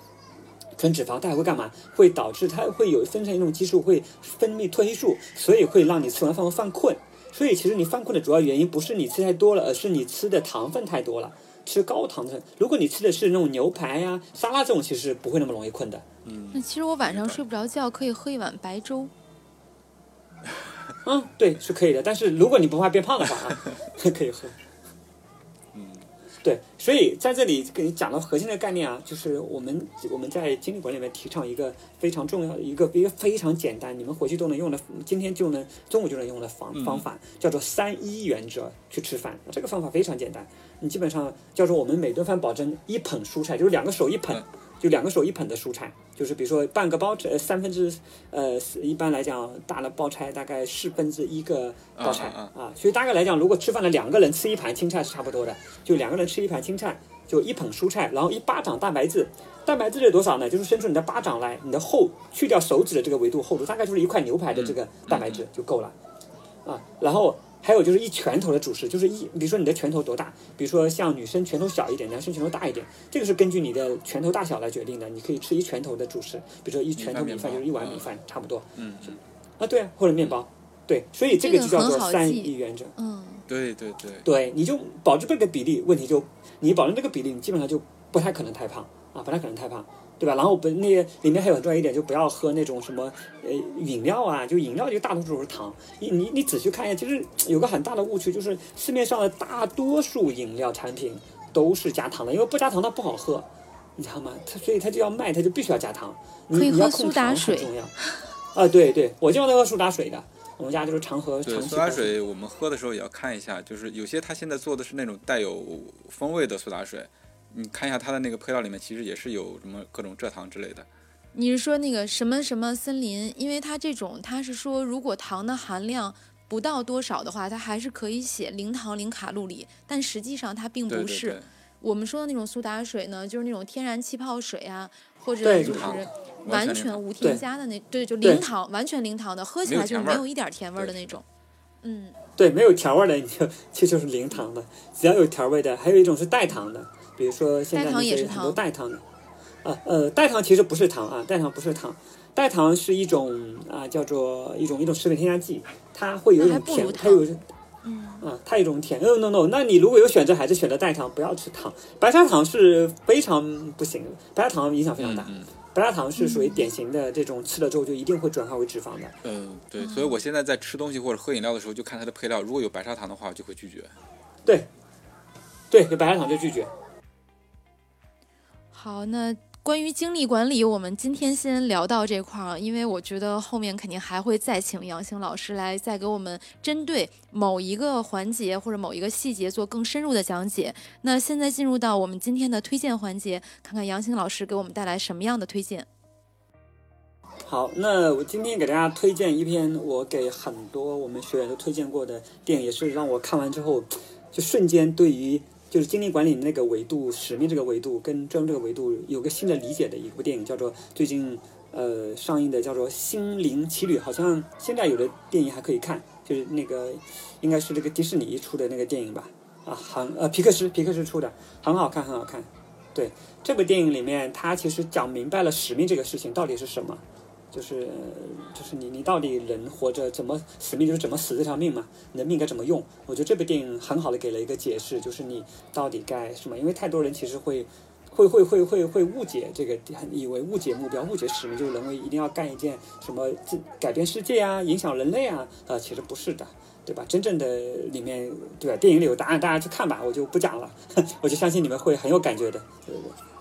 存脂肪，它还会干嘛？会导致它会有分成一种激素，会分泌褪黑素，所以会让你吃完饭后犯困。所以其实你犯困的主要原因不是你吃太多了，而是你吃的糖分太多了。吃高糖的，如果你吃的是那种牛排呀、沙拉这种，其实不会那么容易困的。嗯，那其实我晚上睡不着觉，可以喝一碗白粥。嗯，对，是可以的。但是如果你不怕变胖的话啊，(laughs) 可以喝。嗯，对，所以在这里给你讲到核心的概念啊，就是我们我们在精力管理里面提倡一个非常重要的一个一个非常简单，你们回去都能用的，今天就能中午就能用的方方法，叫做三一原则去吃饭。这个方法非常简单。你基本上叫做我们每顿饭保证一捧蔬菜，就是两个手一捧，就两个手一捧的蔬菜，就是比如说半个包呃三分之呃一般来讲大的包菜大概四分之一个包菜啊，所以大概来讲，如果吃饭的两个人吃一盘青菜是差不多的，就两个人吃一盘青菜，就一捧蔬菜，然后一巴掌蛋白质，蛋白质是多少呢？就是伸出你的巴掌来，你的厚去掉手指的这个维度厚度，大概就是一块牛排的这个蛋白质就够了啊，然后。还有就是一拳头的主食，就是一，比如说你的拳头多大，比如说像女生拳头小一点，男生拳头大一点，这个是根据你的拳头大小来决定的。你可以吃一拳头的主食，比如说一拳头米饭就是一碗米饭，差不多。嗯嗯。啊，对啊，或者面包，对，所以这个就叫做三一原则。嗯，对对对。对，你就保证这个比例，问题就你保证这个比例，你基本上就不太可能太胖啊，不太可能太胖。对吧？然后不，那些里面还有很重要一点，就不要喝那种什么呃饮料啊，就饮料就大多数是糖。你你你仔细看一下，其实有个很大的误区，就是市面上的大多数饮料产品都是加糖的，因为不加糖它不好喝，你知道吗？它所以它就要卖，它就必须要加糖。可以喝苏打水。重要。啊，对对，我经常都喝苏打水的，我们家就是常喝。对，苏打水我们喝的时候也要看一下，就是有些它现在做的是那种带有风味的苏打水。你看一下它的那个配料里面，其实也是有什么各种蔗糖之类的。你是说那个什么什么森林？因为它这种，它是说如果糖的含量不到多少的话，它还是可以写零糖零卡路里，但实际上它并不是。我们说的那种苏打水呢，就是那种天然气泡水啊，或者就是完全无添加的那，对，就零糖，完全零糖的，喝起来就没有一点甜味的那种。嗯，对，没有调味的你就其实就是零糖的，只要有调味的，还有一种是代糖的。比如说现在那些很多代糖的，啊呃代糖其实不是糖啊，代糖不是糖，代糖是一种啊叫做一种一种食品添加剂，它会有一种甜，它有嗯啊它有一种甜，no no no，那你如果有选择，还是选择代糖，不要吃糖，白砂糖是非常不行的，白砂糖影响非常大，白砂糖是属于典型的这种吃了之后就一定会转化为脂肪的。嗯对，所以我现在在吃东西或者喝饮料的时候，就看它的配料，如果有白砂糖的话，我就会拒绝。对，对，有白砂糖就拒绝。好，那关于精力管理，我们今天先聊到这块儿，因为我觉得后面肯定还会再请杨兴老师来，再给我们针对某一个环节或者某一个细节做更深入的讲解。那现在进入到我们今天的推荐环节，看看杨兴老师给我们带来什么样的推荐。好，那我今天给大家推荐一篇我给很多我们学员都推荐过的电影，也是让我看完之后就瞬间对于。就是精力管理那个维度、使命这个维度跟专注这个维度有个新的理解的一部电影，叫做最近呃上映的叫做《心灵奇旅》，好像现在有的电影还可以看，就是那个应该是这个迪士尼出的那个电影吧？啊，很呃皮克斯皮克斯出的，很好看，很好看。对这部电影里面，它其实讲明白了使命这个事情到底是什么。就是就是你你到底人活着怎么使命就是怎么死这条命嘛？你的命该怎么用？我觉得这部电影很好的给了一个解释，就是你到底该什么？因为太多人其实会会会会会会误解这个，以为误解目标、误解使命，就认为一定要干一件什么改变世界啊、影响人类啊，呃，其实不是的，对吧？真正的里面对吧？电影里有答案，大家去看吧，我就不讲了，(laughs) 我就相信你们会很有感觉的，对不对？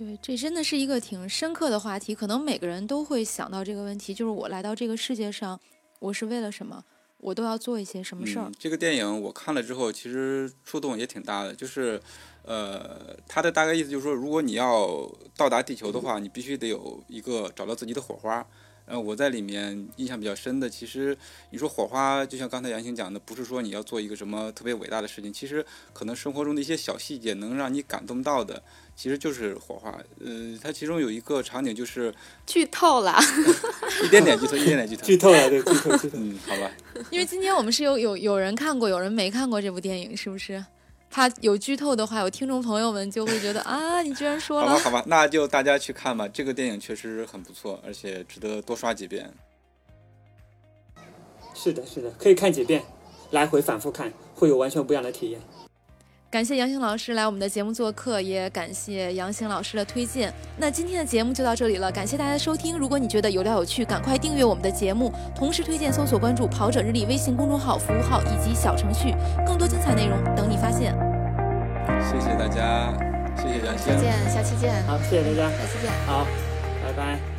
对，这真的是一个挺深刻的话题，可能每个人都会想到这个问题，就是我来到这个世界上，我是为了什么？我都要做一些什么事儿？？这个电影我看了之后，其实触动也挺大的。就是，呃，他的大概意思就是说，如果你要到达地球的话，你必须得有一个找到自己的火花。呃，我在里面印象比较深的，其实你说火花，就像刚才杨晴讲的，不是说你要做一个什么特别伟大的事情，其实可能生活中的一些小细节能让你感动到的，其实就是火花。呃，它其中有一个场景就是剧透了，(laughs) 一点点剧透，一点点剧透。剧透了，对，剧透，剧透。嗯，好吧。因为今天我们是有有有人看过，有人没看过这部电影，是不是？怕有剧透的话，有听众朋友们就会觉得啊，你居然说了好吧，好吧，那就大家去看吧。这个电影确实很不错，而且值得多刷几遍。是的，是的，可以看几遍，来回反复看，会有完全不一样的体验。感谢杨兴老师来我们的节目做客，也感谢杨兴老师的推荐。那今天的节目就到这里了，感谢大家的收听。如果你觉得有料有趣，赶快订阅我们的节目，同时推荐搜索关注“跑者日历”微信公众号、服务号以及小程序，更多精彩内容等你发现。谢谢大家，谢谢杨再。见，下期见，好，谢谢大家，下期见。好，拜拜。